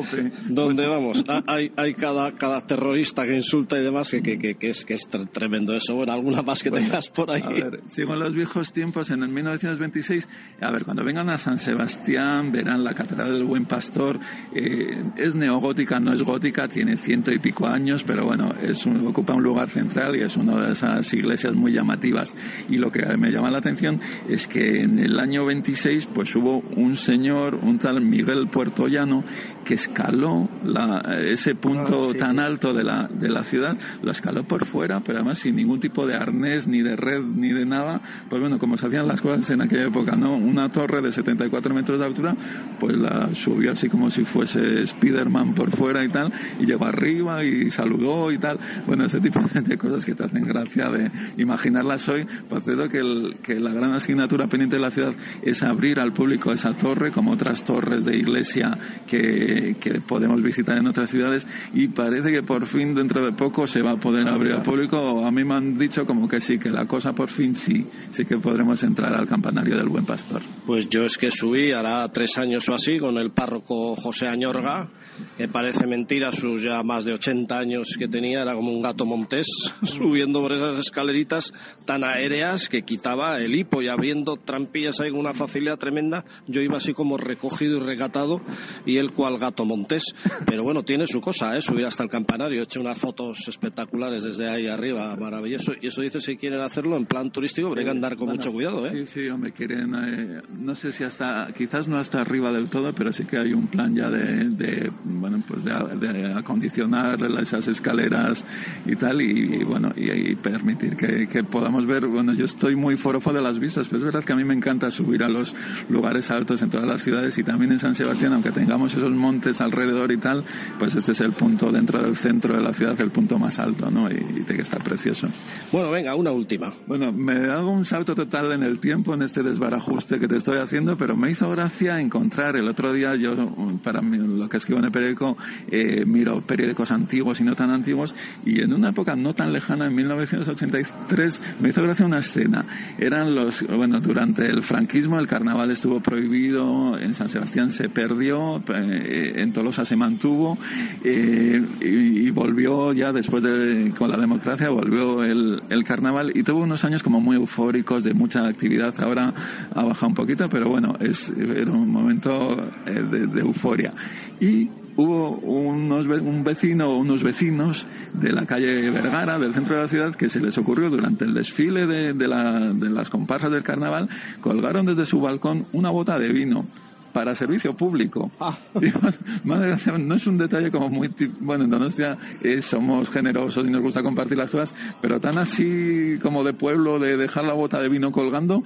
donde vamos, hay, hay cada, cada terrorista que insulta y demás, que, que, que, es, que es tremendo eso. Bueno, alguna más que bueno, tengas por ahí. A ver, sigo los viejos tiempos, en el 1926, a ver, cuando vengan a San Sebastián, verán la Catedral del Buen Pastor. Eh, es neogótica, no es gótica, tiene ciento y pico años, pero bueno, es un, ocupa un lugar central y es una de esas iglesias muy llamativas. Y lo que me llama la atención es que en el año 26, pues hubo un señor, un tal Miguel Puertollano, que escaló la, ese punto oh, sí. tan alto de la, de la ciudad, lo escaló por fuera, pero además sin ningún tipo de arnés, ni de red, ni de nada. Pues bueno, como se hacían las cosas en aquella época, ¿no? Una torre de 74 metros de altura, pues la subió así como si fuese Spiderman por fuera y tal, y llegó arriba y saludó y tal. Bueno, ese tipo [LAUGHS] de cosas que te hacen gracia de imaginarlas hoy. Pues creo que, el, que la gran asignatura pendiente de la ciudad es abrir al público esa torre, como otras torres de iglesia que, que podemos visitar en otras ciudades, y parece que por fin dentro de poco se va a poder abrir al público. A mí me han dicho como que sí, que la cosa por fin sí, sí que podremos entrar al campanario del Buen Pastor. Pues yo es que subí hará tres años o así con el párroco José Añorga, que parece mentira, sus ya más de 80 años que tenía, era como un gato montés, [LAUGHS] subiendo por esas escaleritas tan aéreas que quitaba el hipo y abriendo trampillas ahí con una facilidad tremenda, yo iba así como recogido y recatado y él cual gato montés. Pero bueno, tiene su cosa, ¿eh? subir hasta el campanario, eché unas fotos espectaculares desde ahí arriba, maravilloso. Y eso dice si quieren hacerlo en plan turístico, pero hay que andar con bueno, mucho cuidado, ¿eh? Sí, sí, hombre, quieren, eh, no sé si hasta, quizás no hasta arriba del todo, pero sí que hay un plan ya de, de bueno, pues de, de, acondicionar esas escaleras y tal, y, y bueno, y, y, permitir que, que, podamos ver, bueno, yo estoy muy forofo de las vistas, pero es verdad que a mí me encanta subir a los lugares altos en todas las ciudades y también en San Sebastián, aunque tengamos esos montes alrededor y tal, pues este es el punto dentro del centro de la ciudad, el punto más alto, ¿no? Y, y tiene que estar precioso. Bueno, venga, una última. Bueno, me hago un salto total en el tiempo, en este desbarajuste que te estoy haciendo, pero me hizo gracia encontrar el otro día, yo para mí, lo que escribo en el periódico, eh, miro periódicos antiguos y no tan antiguos, y en una época no tan lejana, en 1983, me hizo gracia una escena. Eran los, bueno, durante el franquismo el carnaval estuvo prohibido, en San Sebastián se perdió, eh, en Tolosa se mantuvo eh, y, volvió ya después de, con la democracia, volvió el, carnaval y tuvo unos años como muy eufóricos, de mucha actividad. Ahora ha bajado un poquito, pero bueno, es, era un momento eh, de, de euforia. Y hubo unos, un vecino o unos vecinos de la calle Vergara, del centro de la ciudad, que se les ocurrió durante el desfile de, de, la, de las comparsas del carnaval, colgaron desde su balcón una bota de vino para servicio público. Ah. [LAUGHS] no es un detalle como muy... Bueno, en Donostia eh, somos generosos y nos gusta compartir las cosas, pero tan así como de pueblo, de dejar la bota de vino colgando,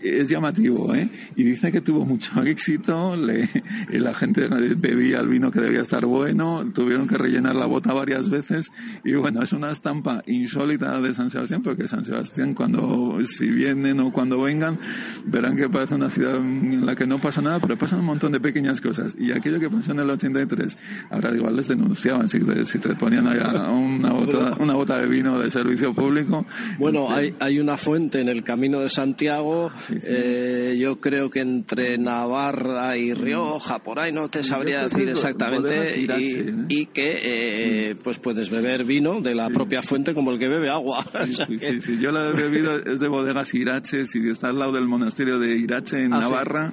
es llamativo, ¿eh? Y dice que tuvo mucho [LAUGHS] éxito, le, la gente bebía el vino que debía estar bueno, tuvieron que rellenar la bota varias veces y bueno, es una estampa insólita de San Sebastián porque San Sebastián cuando, si vienen o cuando vengan, verán que parece una ciudad en la que no pasa nada, pero pasan un montón de pequeñas cosas y aquello que pasó en el 83, ahora igual les denunciaban si te, si te ponían una bota, una bota de vino de servicio público. Bueno, hay, hay una fuente en el Camino de Santiago eh, yo creo que entre Navarra y Rioja, por ahí no te sabría decir exactamente, y, que eh, pues puedes beber vino de la propia fuente como el que bebe agua. [LAUGHS] Yo la he bebido, es de bodegas Irache, si está al lado del monasterio de Irache en ah, Navarra,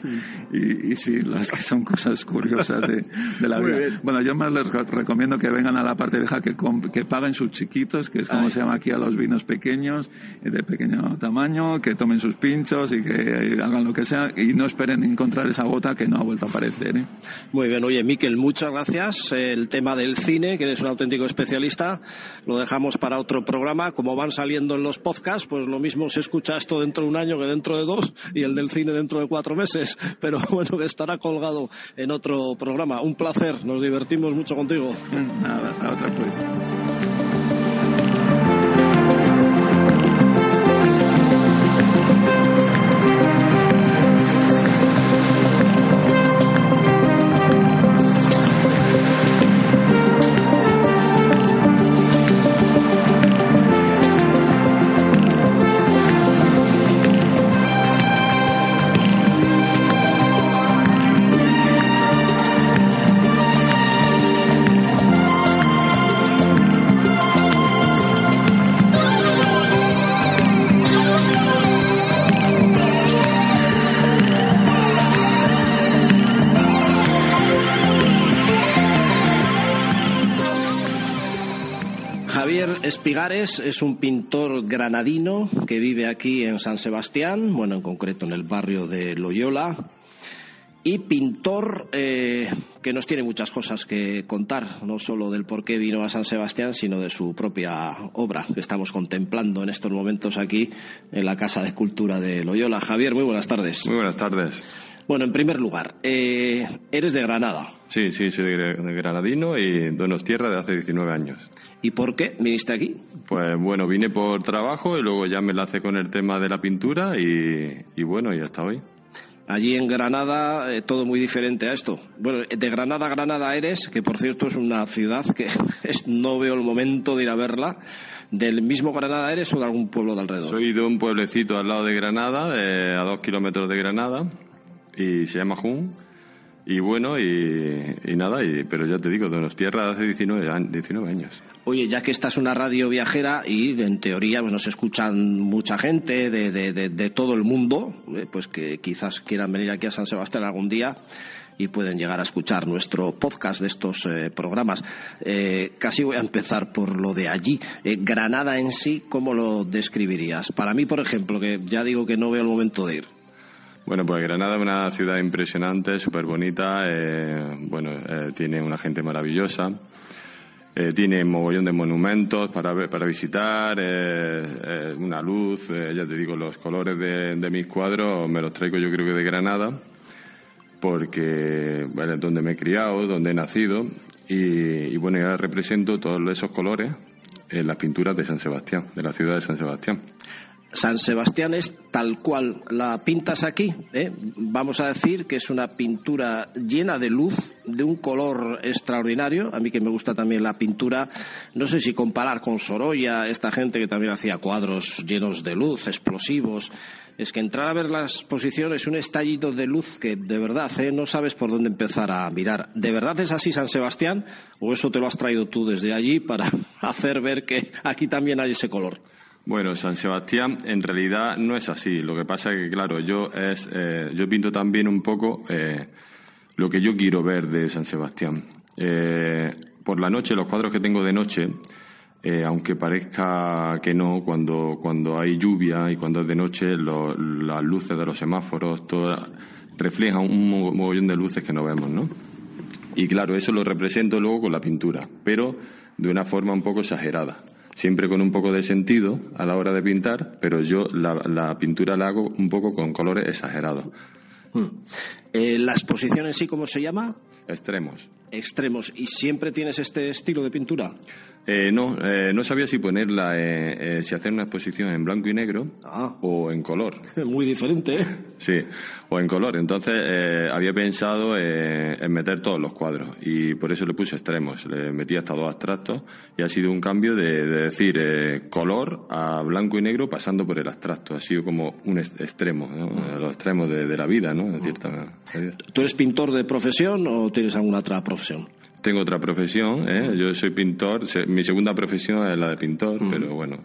y, y, sí, las que son cosas curiosas de, la vida. Bueno, yo más les recomiendo que vengan a la parte vieja, que, que paguen sus chiquitos, que es como se llama aquí a los vinos pequeños, de pequeño tamaño, que tomen sus pinchos y que hagan lo que sea y no esperen encontrar esa bota que no ha vuelto a aparecer. ¿eh? Muy bien, oye, Miquel, muchas gracias. El tema del cine, que eres un auténtico especialista, lo dejamos para otro programa. Como van saliendo en los podcasts, pues lo mismo se escucha esto dentro de un año que dentro de dos y el del cine dentro de cuatro meses. [LAUGHS] Pero bueno, que estará colgado en otro programa. Un placer, nos divertimos mucho contigo. Nada, hasta otra pues. Es un pintor granadino que vive aquí en San Sebastián, bueno, en concreto en el barrio de Loyola, y pintor eh, que nos tiene muchas cosas que contar, no solo del por qué vino a San Sebastián, sino de su propia obra que estamos contemplando en estos momentos aquí en la Casa de Cultura de Loyola. Javier, muy buenas tardes. Muy buenas tardes. Bueno, en primer lugar, eh, eres de Granada. Sí, sí, soy de granadino y Donostierra de hace 19 años. ¿Y por qué viniste aquí? Pues bueno, vine por trabajo y luego ya me lancé con el tema de la pintura y, bueno, y hasta hoy. Allí en Granada, eh, todo muy diferente a esto. Bueno, de Granada a Granada eres, que por cierto es una ciudad que [LAUGHS] no veo el momento de ir a verla. ¿Del mismo Granada eres o de algún pueblo de alrededor? Soy de un pueblecito al lado de Granada, a dos kilómetros de Granada, y se llama Jun. Y bueno, y, nada, y, pero ya te digo, tierras hace 19, 19 años. Oye, ya que esta es una radio viajera y en teoría pues, nos escuchan mucha gente de, de, todo el mundo, eh, pues que quizás quieran venir aquí a San Sebastián algún día y pueden llegar a escuchar nuestro podcast de estos eh, programas. Eh, casi voy a empezar por lo de allí. Granada en sí, ¿cómo lo describirías? Para mí, por ejemplo, que ya digo que no veo el momento de ir. Bueno, pues Granada es una ciudad impresionante, súper bonita, eh, bueno, eh, tiene una gente maravillosa, eh, tiene un mogollón de monumentos para, para visitar, una luz, ya te digo, los colores de, mis cuadros me los traigo yo creo que de Granada, porque es donde me he criado, donde he nacido, y, y bueno, ya represento todos esos colores en las pinturas de San Sebastián, de la ciudad de San Sebastián. San Sebastián es tal cual la pintas aquí. ¿eh? Vamos a decir que es una pintura llena de luz, de un color extraordinario. A mí que me gusta también la pintura, no sé si comparar con Sorolla, esta gente que también hacía cuadros llenos de luz, explosivos. Es que entrar a ver las exposición es un estallido de luz que de verdad ¿eh? no sabes por dónde empezar a mirar. ¿De verdad es así San Sebastián o eso te lo has traído tú desde allí para [LAUGHS] hacer ver que aquí también hay ese color? Bueno, San Sebastián en realidad no es así. Lo que pasa es que, claro, yo es, eh, yo pinto también un poco eh, lo que yo quiero ver de San Sebastián. Eh, por la noche, los cuadros que tengo de noche, aunque parezca que no, cuando, cuando hay lluvia y cuando es de noche, las luces de los semáforos, todo reflejan un mogollón de luces que no vemos, ¿no? Y claro, eso lo represento luego con la pintura, pero de una forma un poco exagerada siempre con un poco de sentido a la hora de pintar, pero yo la, pintura la hago un poco con colores exagerados. Hmm. Eh, ¿La exposición en sí cómo se llama? Extremos. Extremos. ¿Y siempre tienes este estilo de pintura? Eh, no, eh, no sabía si ponerla, eh, si hacer una exposición en blanco y negro ah. o en color. [LAUGHS] Muy diferente, ¿eh? Sí, o en color. Entonces había pensado en meter todos los cuadros y por eso le puse extremos. Le metí hasta dos abstractos y ha sido un cambio de, decir color a blanco y negro pasando por el abstracto. Ha sido como un extremo, los extremos de, la vida, ¿no? En cierta ¿Tú eres pintor de profesión o tienes alguna otra profesión? Tengo otra profesión, ¿eh? yo soy pintor, mi segunda profesión es la de pintor, pero bueno,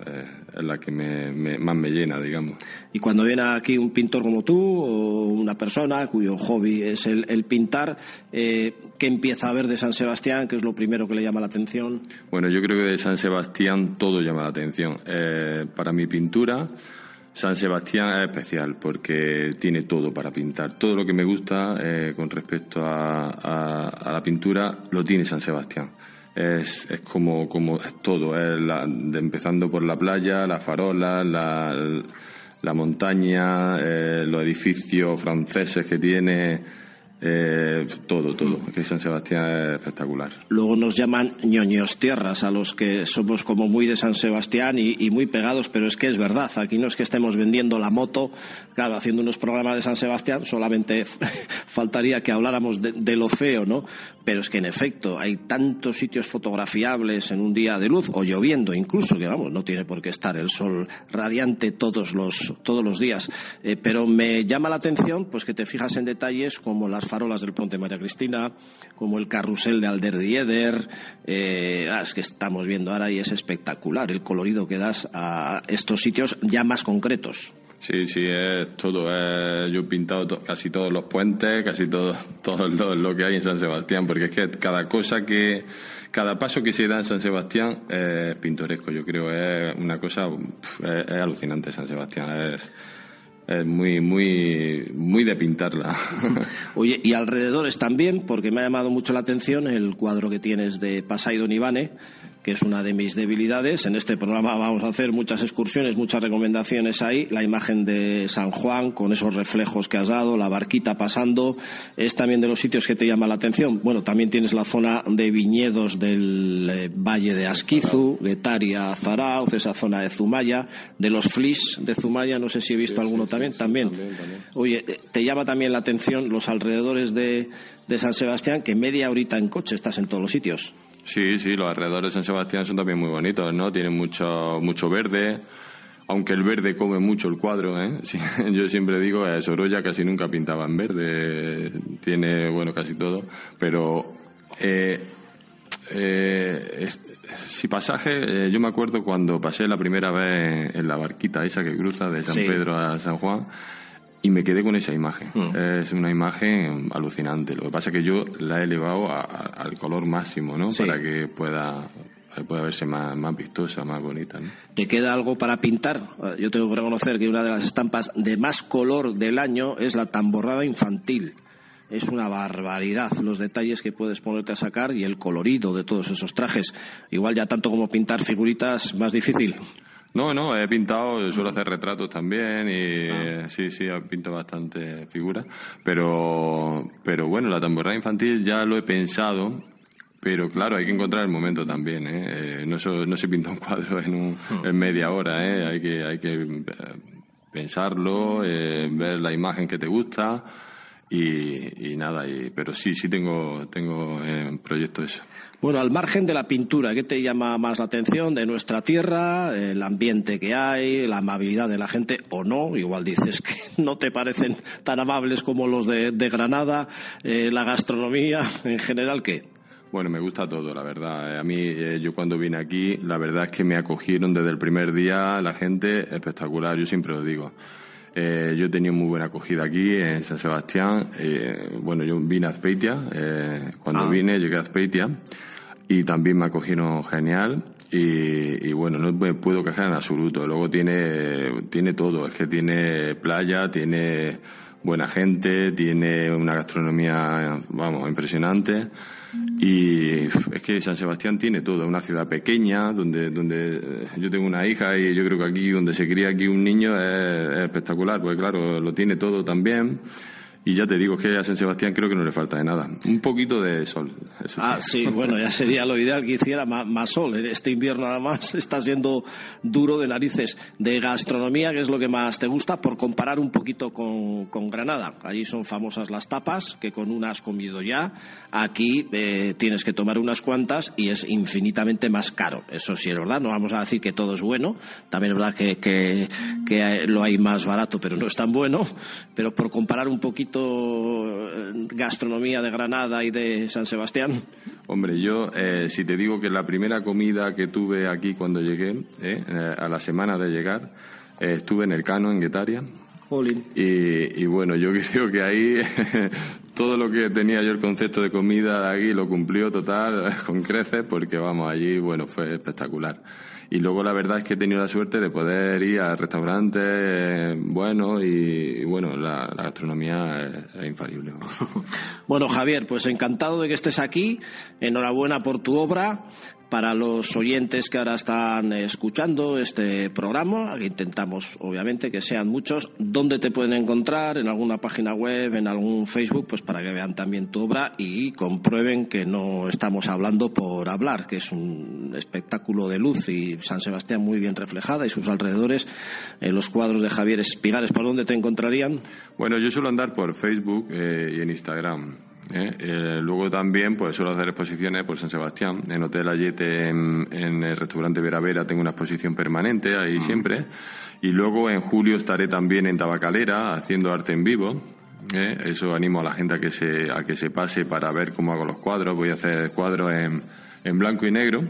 es la que me, más me llena, digamos. Y cuando viene aquí un pintor como tú, o una persona cuyo hobby es el, pintar, eh, ¿qué empieza a ver de San Sebastián? ¿Qué es lo primero que le llama la atención? Bueno, yo creo que de San Sebastián todo llama la atención. Eh, para mi pintura San Sebastián es especial porque tiene todo para pintar. Todo lo que me gusta eh, con respecto a, la pintura lo tiene San Sebastián. Es, como, como es todo, es empezando por la playa, la farola, la, la montaña, eh, los edificios franceses que tiene eh, todo, todo. Aquí San Sebastián es espectacular. Luego nos llaman ñoños tierras a los que somos como muy de San Sebastián y, muy pegados, pero es que es verdad. Aquí no es que estemos vendiendo la moto, claro, haciendo unos programas de San Sebastián, solamente [LAUGHS] faltaría que habláramos de, lo feo, ¿no? Pero es que en efecto hay tantos sitios fotografiables en un día de luz o lloviendo incluso, que vamos, no tiene por qué estar el sol radiante todos los, todos los días. Eh, pero me llama la atención pues que te fijas en detalles como las farolas del Ponte María Cristina, como el carrusel de Alderdieder. Eh, ah, es que estamos viendo ahora y es espectacular el colorido que das a estos sitios ya más concretos. Sí, sí, es todo. yo he pintado casi todos los puentes, casi todo, [LAUGHS] todo, lo que hay en San Sebastián, porque es que cada cosa que, cada paso que se da en San Sebastián es pintoresco. Yo creo es una cosa, es, es alucinante San Sebastián. Es, es muy, muy, muy de pintarla. [LAUGHS] Oye, y alrededores también, porque me ha llamado mucho la atención el cuadro que tienes de Pasaido Nivane, que es una de mis debilidades. En este programa vamos a hacer muchas excursiones, muchas recomendaciones ahí. La imagen de San Juan con esos reflejos que has dado, la barquita pasando, es también de los sitios que te llama la atención. Bueno, también tienes la zona de viñedos del eh, Valle de Asquizu, Guetaria, Zarauz, esa zona de Zumaya, de los Flis de Zumaya, no sé si he visto alguno también, también. Oye, eh, te llama también la atención los alrededores de, de San Sebastián, que media horita en coche estás en todos los sitios. Sí, sí, los alrededores de San Sebastián son también muy bonitos, ¿no? Tienen mucho, mucho verde, aunque el verde come mucho el cuadro, ¿eh? [LAUGHS] yo siempre digo, eh, Sorolla casi nunca pintaba en verde, tiene, bueno, casi todo, pero eh, eh, si pasaje, eh, yo me acuerdo cuando pasé la primera vez en, la barquita esa que cruza de San Pedro a San Juan, y me quedé con esa imagen. Mm. Es una imagen alucinante. Lo que pasa es que yo la he elevado al color máximo, ¿no? Para que pueda pueda verse más, más vistosa, más bonita. ¿no? ¿Te queda algo para pintar? Yo tengo que reconocer que una de las estampas de más color del año es la tamborrada infantil. Es una barbaridad los detalles que puedes ponerte a sacar y el colorido de todos esos trajes. Igual ya tanto como pintar figuritas, más difícil. No, no, he pintado, suelo hacer retratos también y ah. sí, sí, pinto bastante figuras. Pero, pero bueno, la tamborrada infantil ya lo he pensado Pero claro, hay que encontrar el momento también, ¿eh? no, no se pinta un cuadro en, un, hmm. en media hora, ¿eh? Hay que, hay que pensarlo, ver la imagen que te gusta y, nada, y, pero sí, sí tengo, tengo en proyecto eso. Bueno, al margen de la pintura, ¿qué te llama más la atención de nuestra tierra, el ambiente que hay, la amabilidad de la gente o no? Igual dices que [LAUGHS] no te parecen tan amables como los de, Granada, eh, la gastronomía en general, ¿qué? Bueno, me gusta todo, la verdad. A mí, eh, yo cuando vine aquí, la verdad es que me acogieron desde el primer día la gente espectacular, yo siempre lo digo. Eh, yo he tenido muy buena acogida aquí en San Sebastián. Eh, bueno, yo vine a Azpeitia. Eh, cuando ah. vine llegué a Azpeitia y también me acogieron genial. Y, bueno, no me puedo quejar en absoluto. Luego tiene, tiene todo. Es que tiene playa, tiene buena gente, tiene una gastronomía, vamos, impresionante. Y es que San Sebastián tiene todo, una ciudad pequeña donde, donde eh, yo tengo una hija y yo creo que aquí donde se cría aquí un niño es, es espectacular, porque claro, lo tiene todo también. Y ya te digo que a San Sebastián creo que no le falta de nada. Un poquito de sol. ah, sí, bueno, ya sería lo ideal que hiciera más, sol. Este invierno nada más [LAUGHS] está siendo duro de narices. De gastronomía, ¿qué es lo que más te gusta? Por comparar un poquito con, con Granada. Allí son famosas las tapas, que con una has comido ya. Aquí eh, tienes que tomar unas cuantas y es infinitamente más caro. Eso sí es verdad. No vamos a decir que todo es bueno. También es verdad que, que, que lo hay más barato, pero no es tan bueno. Pero por comparar un poquito eh, gastronomía de Granada y de San Sebastián? Hombre, yo, eh, si te digo que la primera comida que tuve aquí cuando llegué, eh, a la semana de llegar, estuve en el Cano, en Guetaria. Y, y, bueno, yo [LAUGHS] creo que ahí [LAUGHS] todo lo que tenía yo el concepto de comida de aquí lo cumplió total [LAUGHS] con creces porque vamos, allí, bueno, fue espectacular. Y luego la verdad es que he tenido la suerte de poder ir a restaurantes eh, buenos y, bueno, la, gastronomía es, infalible. [LAUGHS] Bueno, Javier, pues encantado de que estés aquí. Enhorabuena por tu obra para los oyentes que ahora están escuchando este programa, que intentamos obviamente que sean muchos, ¿dónde te pueden encontrar? ¿En alguna página web, en algún Facebook? Pues para que vean también tu obra y comprueben que no estamos hablando por hablar, que es un espectáculo de luz y San Sebastián muy bien reflejada y sus alrededores. En los cuadros de Javier Espigares, ¿por dónde te encontrarían? Bueno, yo suelo andar por Facebook eh, y en Instagram. ¿eh? Eh, luego también pues suelo hacer exposiciones por San Sebastián. En Hotel Ayete, en, el restaurante Vera Vera, tengo una exposición permanente ahí mm. siempre. Y luego en julio estaré también en Tabacalera haciendo arte en vivo. ¿eh? Eso animo a la gente a que, se, a que se pase para ver cómo hago los cuadros. Voy a hacer cuadros en, en blanco y negro.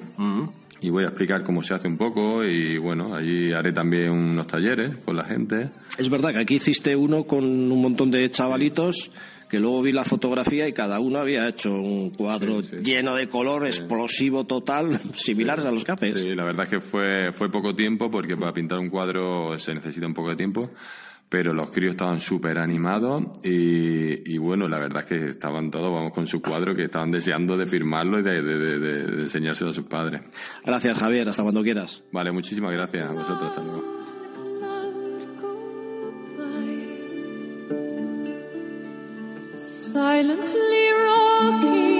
Y voy a explicar cómo se hace un poco y bueno, allí haré también unos talleres con la gente. Es verdad que aquí hiciste uno con un montón de chavalitos que luego vi la fotografía y cada uno había hecho un cuadro lleno de color, explosivo total, similares a los cafés. Sí, la verdad es que fue, fue poco tiempo porque para pintar un cuadro se necesita un poco de tiempo pero los críos estaban súper animados y, bueno, la verdad es que estaban todos, vamos, con su cuadro que estaban deseando de firmarlo y de, de, enseñárselo a sus padres. Gracias, Javier, hasta cuando quieras. Vale, muchísimas gracias a vosotros, hasta luego. silently rocking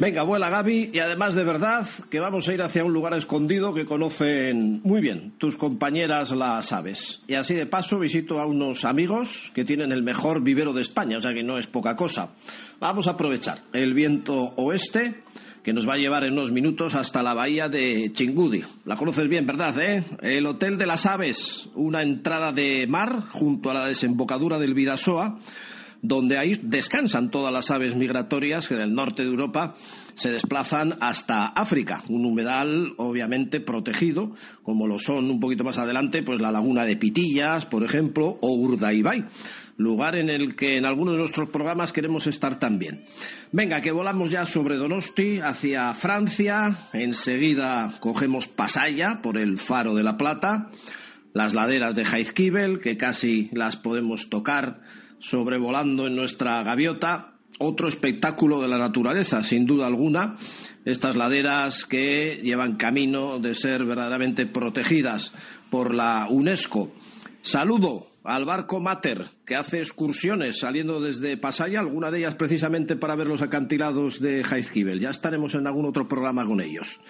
Venga, vuela Gaby, y además de verdad que vamos a ir hacia un lugar escondido que conocen muy bien tus compañeras las aves. Y así de paso visito a unos amigos que tienen el mejor vivero de España, o sea que no es poca cosa. Vamos a aprovechar el viento oeste que nos va a llevar en unos minutos hasta la bahía de Chingudi. La conoces bien, ¿verdad? Eh? El Hotel de las Aves, una entrada de mar junto a la desembocadura del Vidasoa donde ahí descansan todas las aves migratorias que del norte de Europa se desplazan hasta África, un humedal obviamente protegido, como lo son un poquito más adelante, pues la laguna de Pitillas, por ejemplo, o Urdaibai lugar en el que en algunos de nuestros programas queremos estar también. Venga, que volamos ya sobre Donosti hacia Francia, enseguida cogemos Pasaya por el Faro de la Plata, las laderas de Jaizkibel, que casi las podemos tocar sobrevolando en nuestra gaviota, otro espectáculo de la naturaleza, sin duda alguna. Estas laderas que llevan camino de ser verdaderamente protegidas por la UNESCO. Saludo al barco Mater, que hace excursiones saliendo desde Pasaya, alguna de ellas precisamente para ver los acantilados de Jaizkibel. Ya estaremos en algún otro programa con ellos.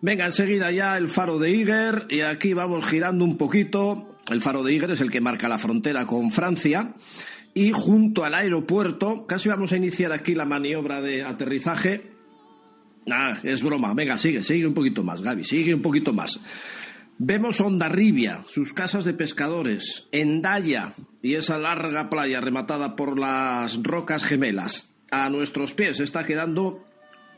Venga, enseguida ya el faro de Iger, y aquí vamos girando un poquito. El faro de Iger es el que marca la frontera con Francia. Y junto al aeropuerto, casi vamos a iniciar aquí la maniobra de aterrizaje. Ah, es broma. Venga, sigue, sigue un poquito más, Gaby, sigue un poquito más. Vemos Ondarribia, sus casas de pescadores, Endaya y esa larga playa rematada por las rocas gemelas. A nuestros pies está quedando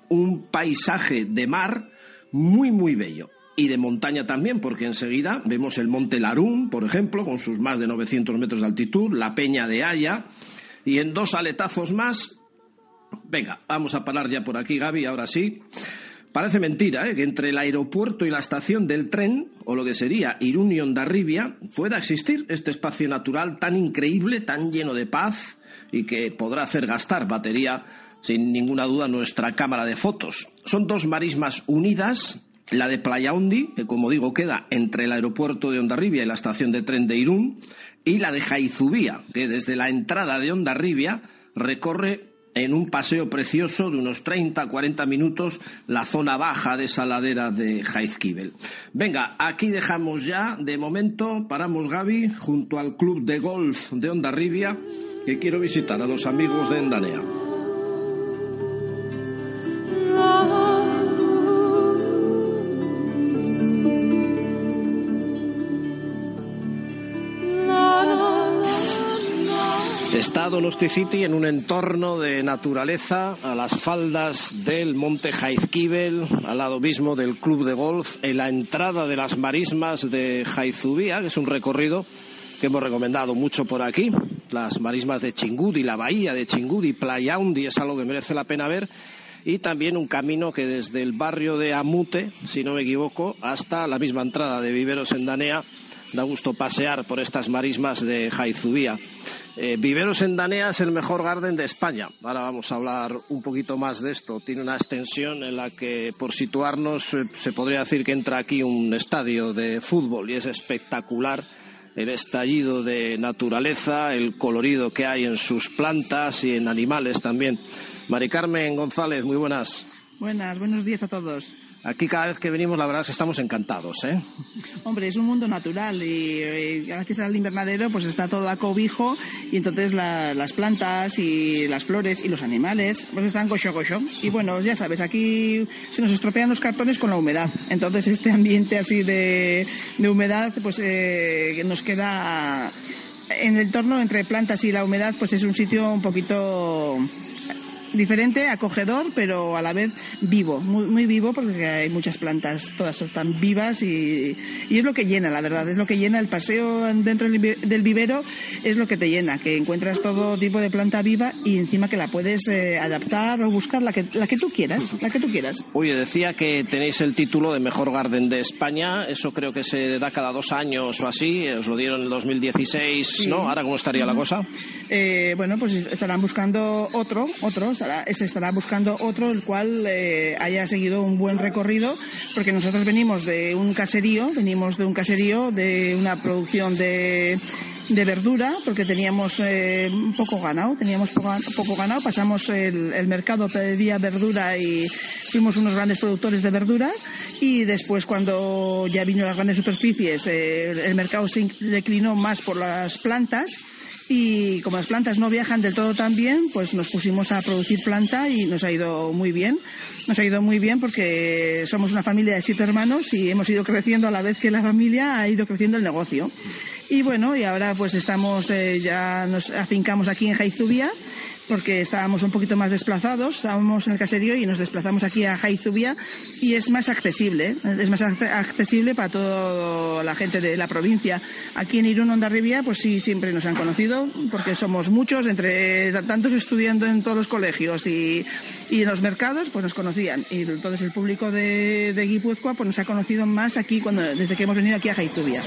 un paisaje de mar muy, muy bello. Y de montaña también, porque enseguida vemos el monte Larún, por ejemplo, con sus más de 900 metros de altitud, la peña de Haya, y en dos aletazos más. Venga, vamos a parar ya por aquí, Gaby, ahora sí. Parece mentira ¿eh? que entre el aeropuerto y la estación del tren, o lo que sería Irún y Ondarribia, pueda existir este espacio natural tan increíble, tan lleno de paz y que podrá hacer gastar batería sin ninguna duda nuestra cámara de fotos. Son dos marismas unidas, la de Playa Undi, que como digo queda entre el aeropuerto de Ondarribia y la estación de tren de Irún, y la de Jaizubía, que desde la entrada de Ondarribia recorre en un paseo precioso de unos 30, 40 minutos la zona baja de esa ladera de Jaizkibel. Venga, aquí dejamos ya, de momento, paramos Gaby junto al club de golf de Ondarribia, que quiero visitar a los amigos de Endanea. Donosti City en un entorno de naturaleza, a las faldas del monte Jaizkibel, al lado mismo del club de golf, en la entrada de las marismas de Jaizubía, que es un recorrido que hemos recomendado mucho por aquí. Las marismas de Chingudi, la bahía de Chingudi, Playa Undi, es algo que merece la pena ver. Y también un camino que desde el barrio de Amute, si no me equivoco, hasta la misma entrada de Viveros en Danea, da gusto pasear por estas marismas de Jaizubía. Eh, Viveros en Danea es el mejor garden de España. Ahora vamos a hablar un poquito más de esto. Tiene una extensión en la que, por situarnos, eh, se podría decir que entra aquí un estadio de fútbol y es espectacular el estallido de naturaleza, el colorido que hay en sus plantas y en animales también. Mari Carmen González, muy buenas. Buenas, buenos días a todos. Aquí cada vez que venimos la verdad es que estamos encantados, ¿eh? Hombre, es un mundo natural y, gracias al invernadero pues está todo a cobijo y entonces las plantas y las flores y los animales pues están cocho cocho. Y bueno, ya sabes, aquí se nos estropean los cartones con la humedad. Entonces este ambiente así de, humedad pues eh, nos queda en el entorno entre plantas y la humedad pues es un sitio un poquito diferente, acogedor, pero a la vez vivo, muy, muy vivo porque hay muchas plantas, todas están vivas y, y, es lo que llena, la verdad, es lo que llena el paseo dentro del vivero, es lo que te llena, que encuentras todo tipo de planta viva y encima que la puedes eh, adaptar o buscar la que, la que tú quieras, la que tú quieras. Oye, decía que tenéis el título de mejor garden de España, eso creo que se da cada dos años o así, os lo dieron en el 2016, ¿no? Ahora, ¿cómo estaría la cosa? Eh, bueno, pues estarán buscando otro, otro, se estará buscando otro el cual eh, haya seguido un buen recorrido, porque nosotros venimos de un caserío, venimos de un caserío de una producción de, de verdura, porque teníamos eh, poco ganado, teníamos poco, ganado, pasamos el, el, mercado pedía verdura y fuimos unos grandes productores de verdura y después cuando ya vino las grandes superficies eh, el mercado se declinó más por las plantas y como las plantas no viajan del todo tan bien, pues nos pusimos a producir planta y nos ha ido muy bien. Nos ha ido muy bien porque somos una familia de siete hermanos y hemos ido creciendo a la vez que la familia ha ido creciendo el negocio. Y bueno, y ahora pues estamos, eh, ya nos afincamos aquí en Jaizubia porque estábamos un poquito más desplazados, estábamos en el caserío y nos desplazamos aquí a Jaizubia y es más accesible, es más accesible para toda la gente de la provincia. Aquí en Irún Ondarribia pues sí siempre nos han conocido porque somos muchos, entre tantos estudiando en todos los colegios y, y en los mercados pues nos conocían y entonces el público de, de Guipúzcoa pues nos ha conocido más aquí cuando desde que hemos venido aquí a Jaizubia.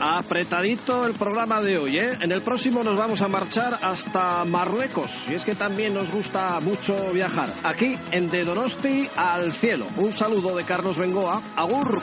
Apretadito el programa de hoy. ¿eh? En el próximo nos vamos a marchar hasta Marruecos. Y es que también nos gusta mucho viajar. Aquí en De Donosti al cielo. Un saludo de Carlos Bengoa. Agur.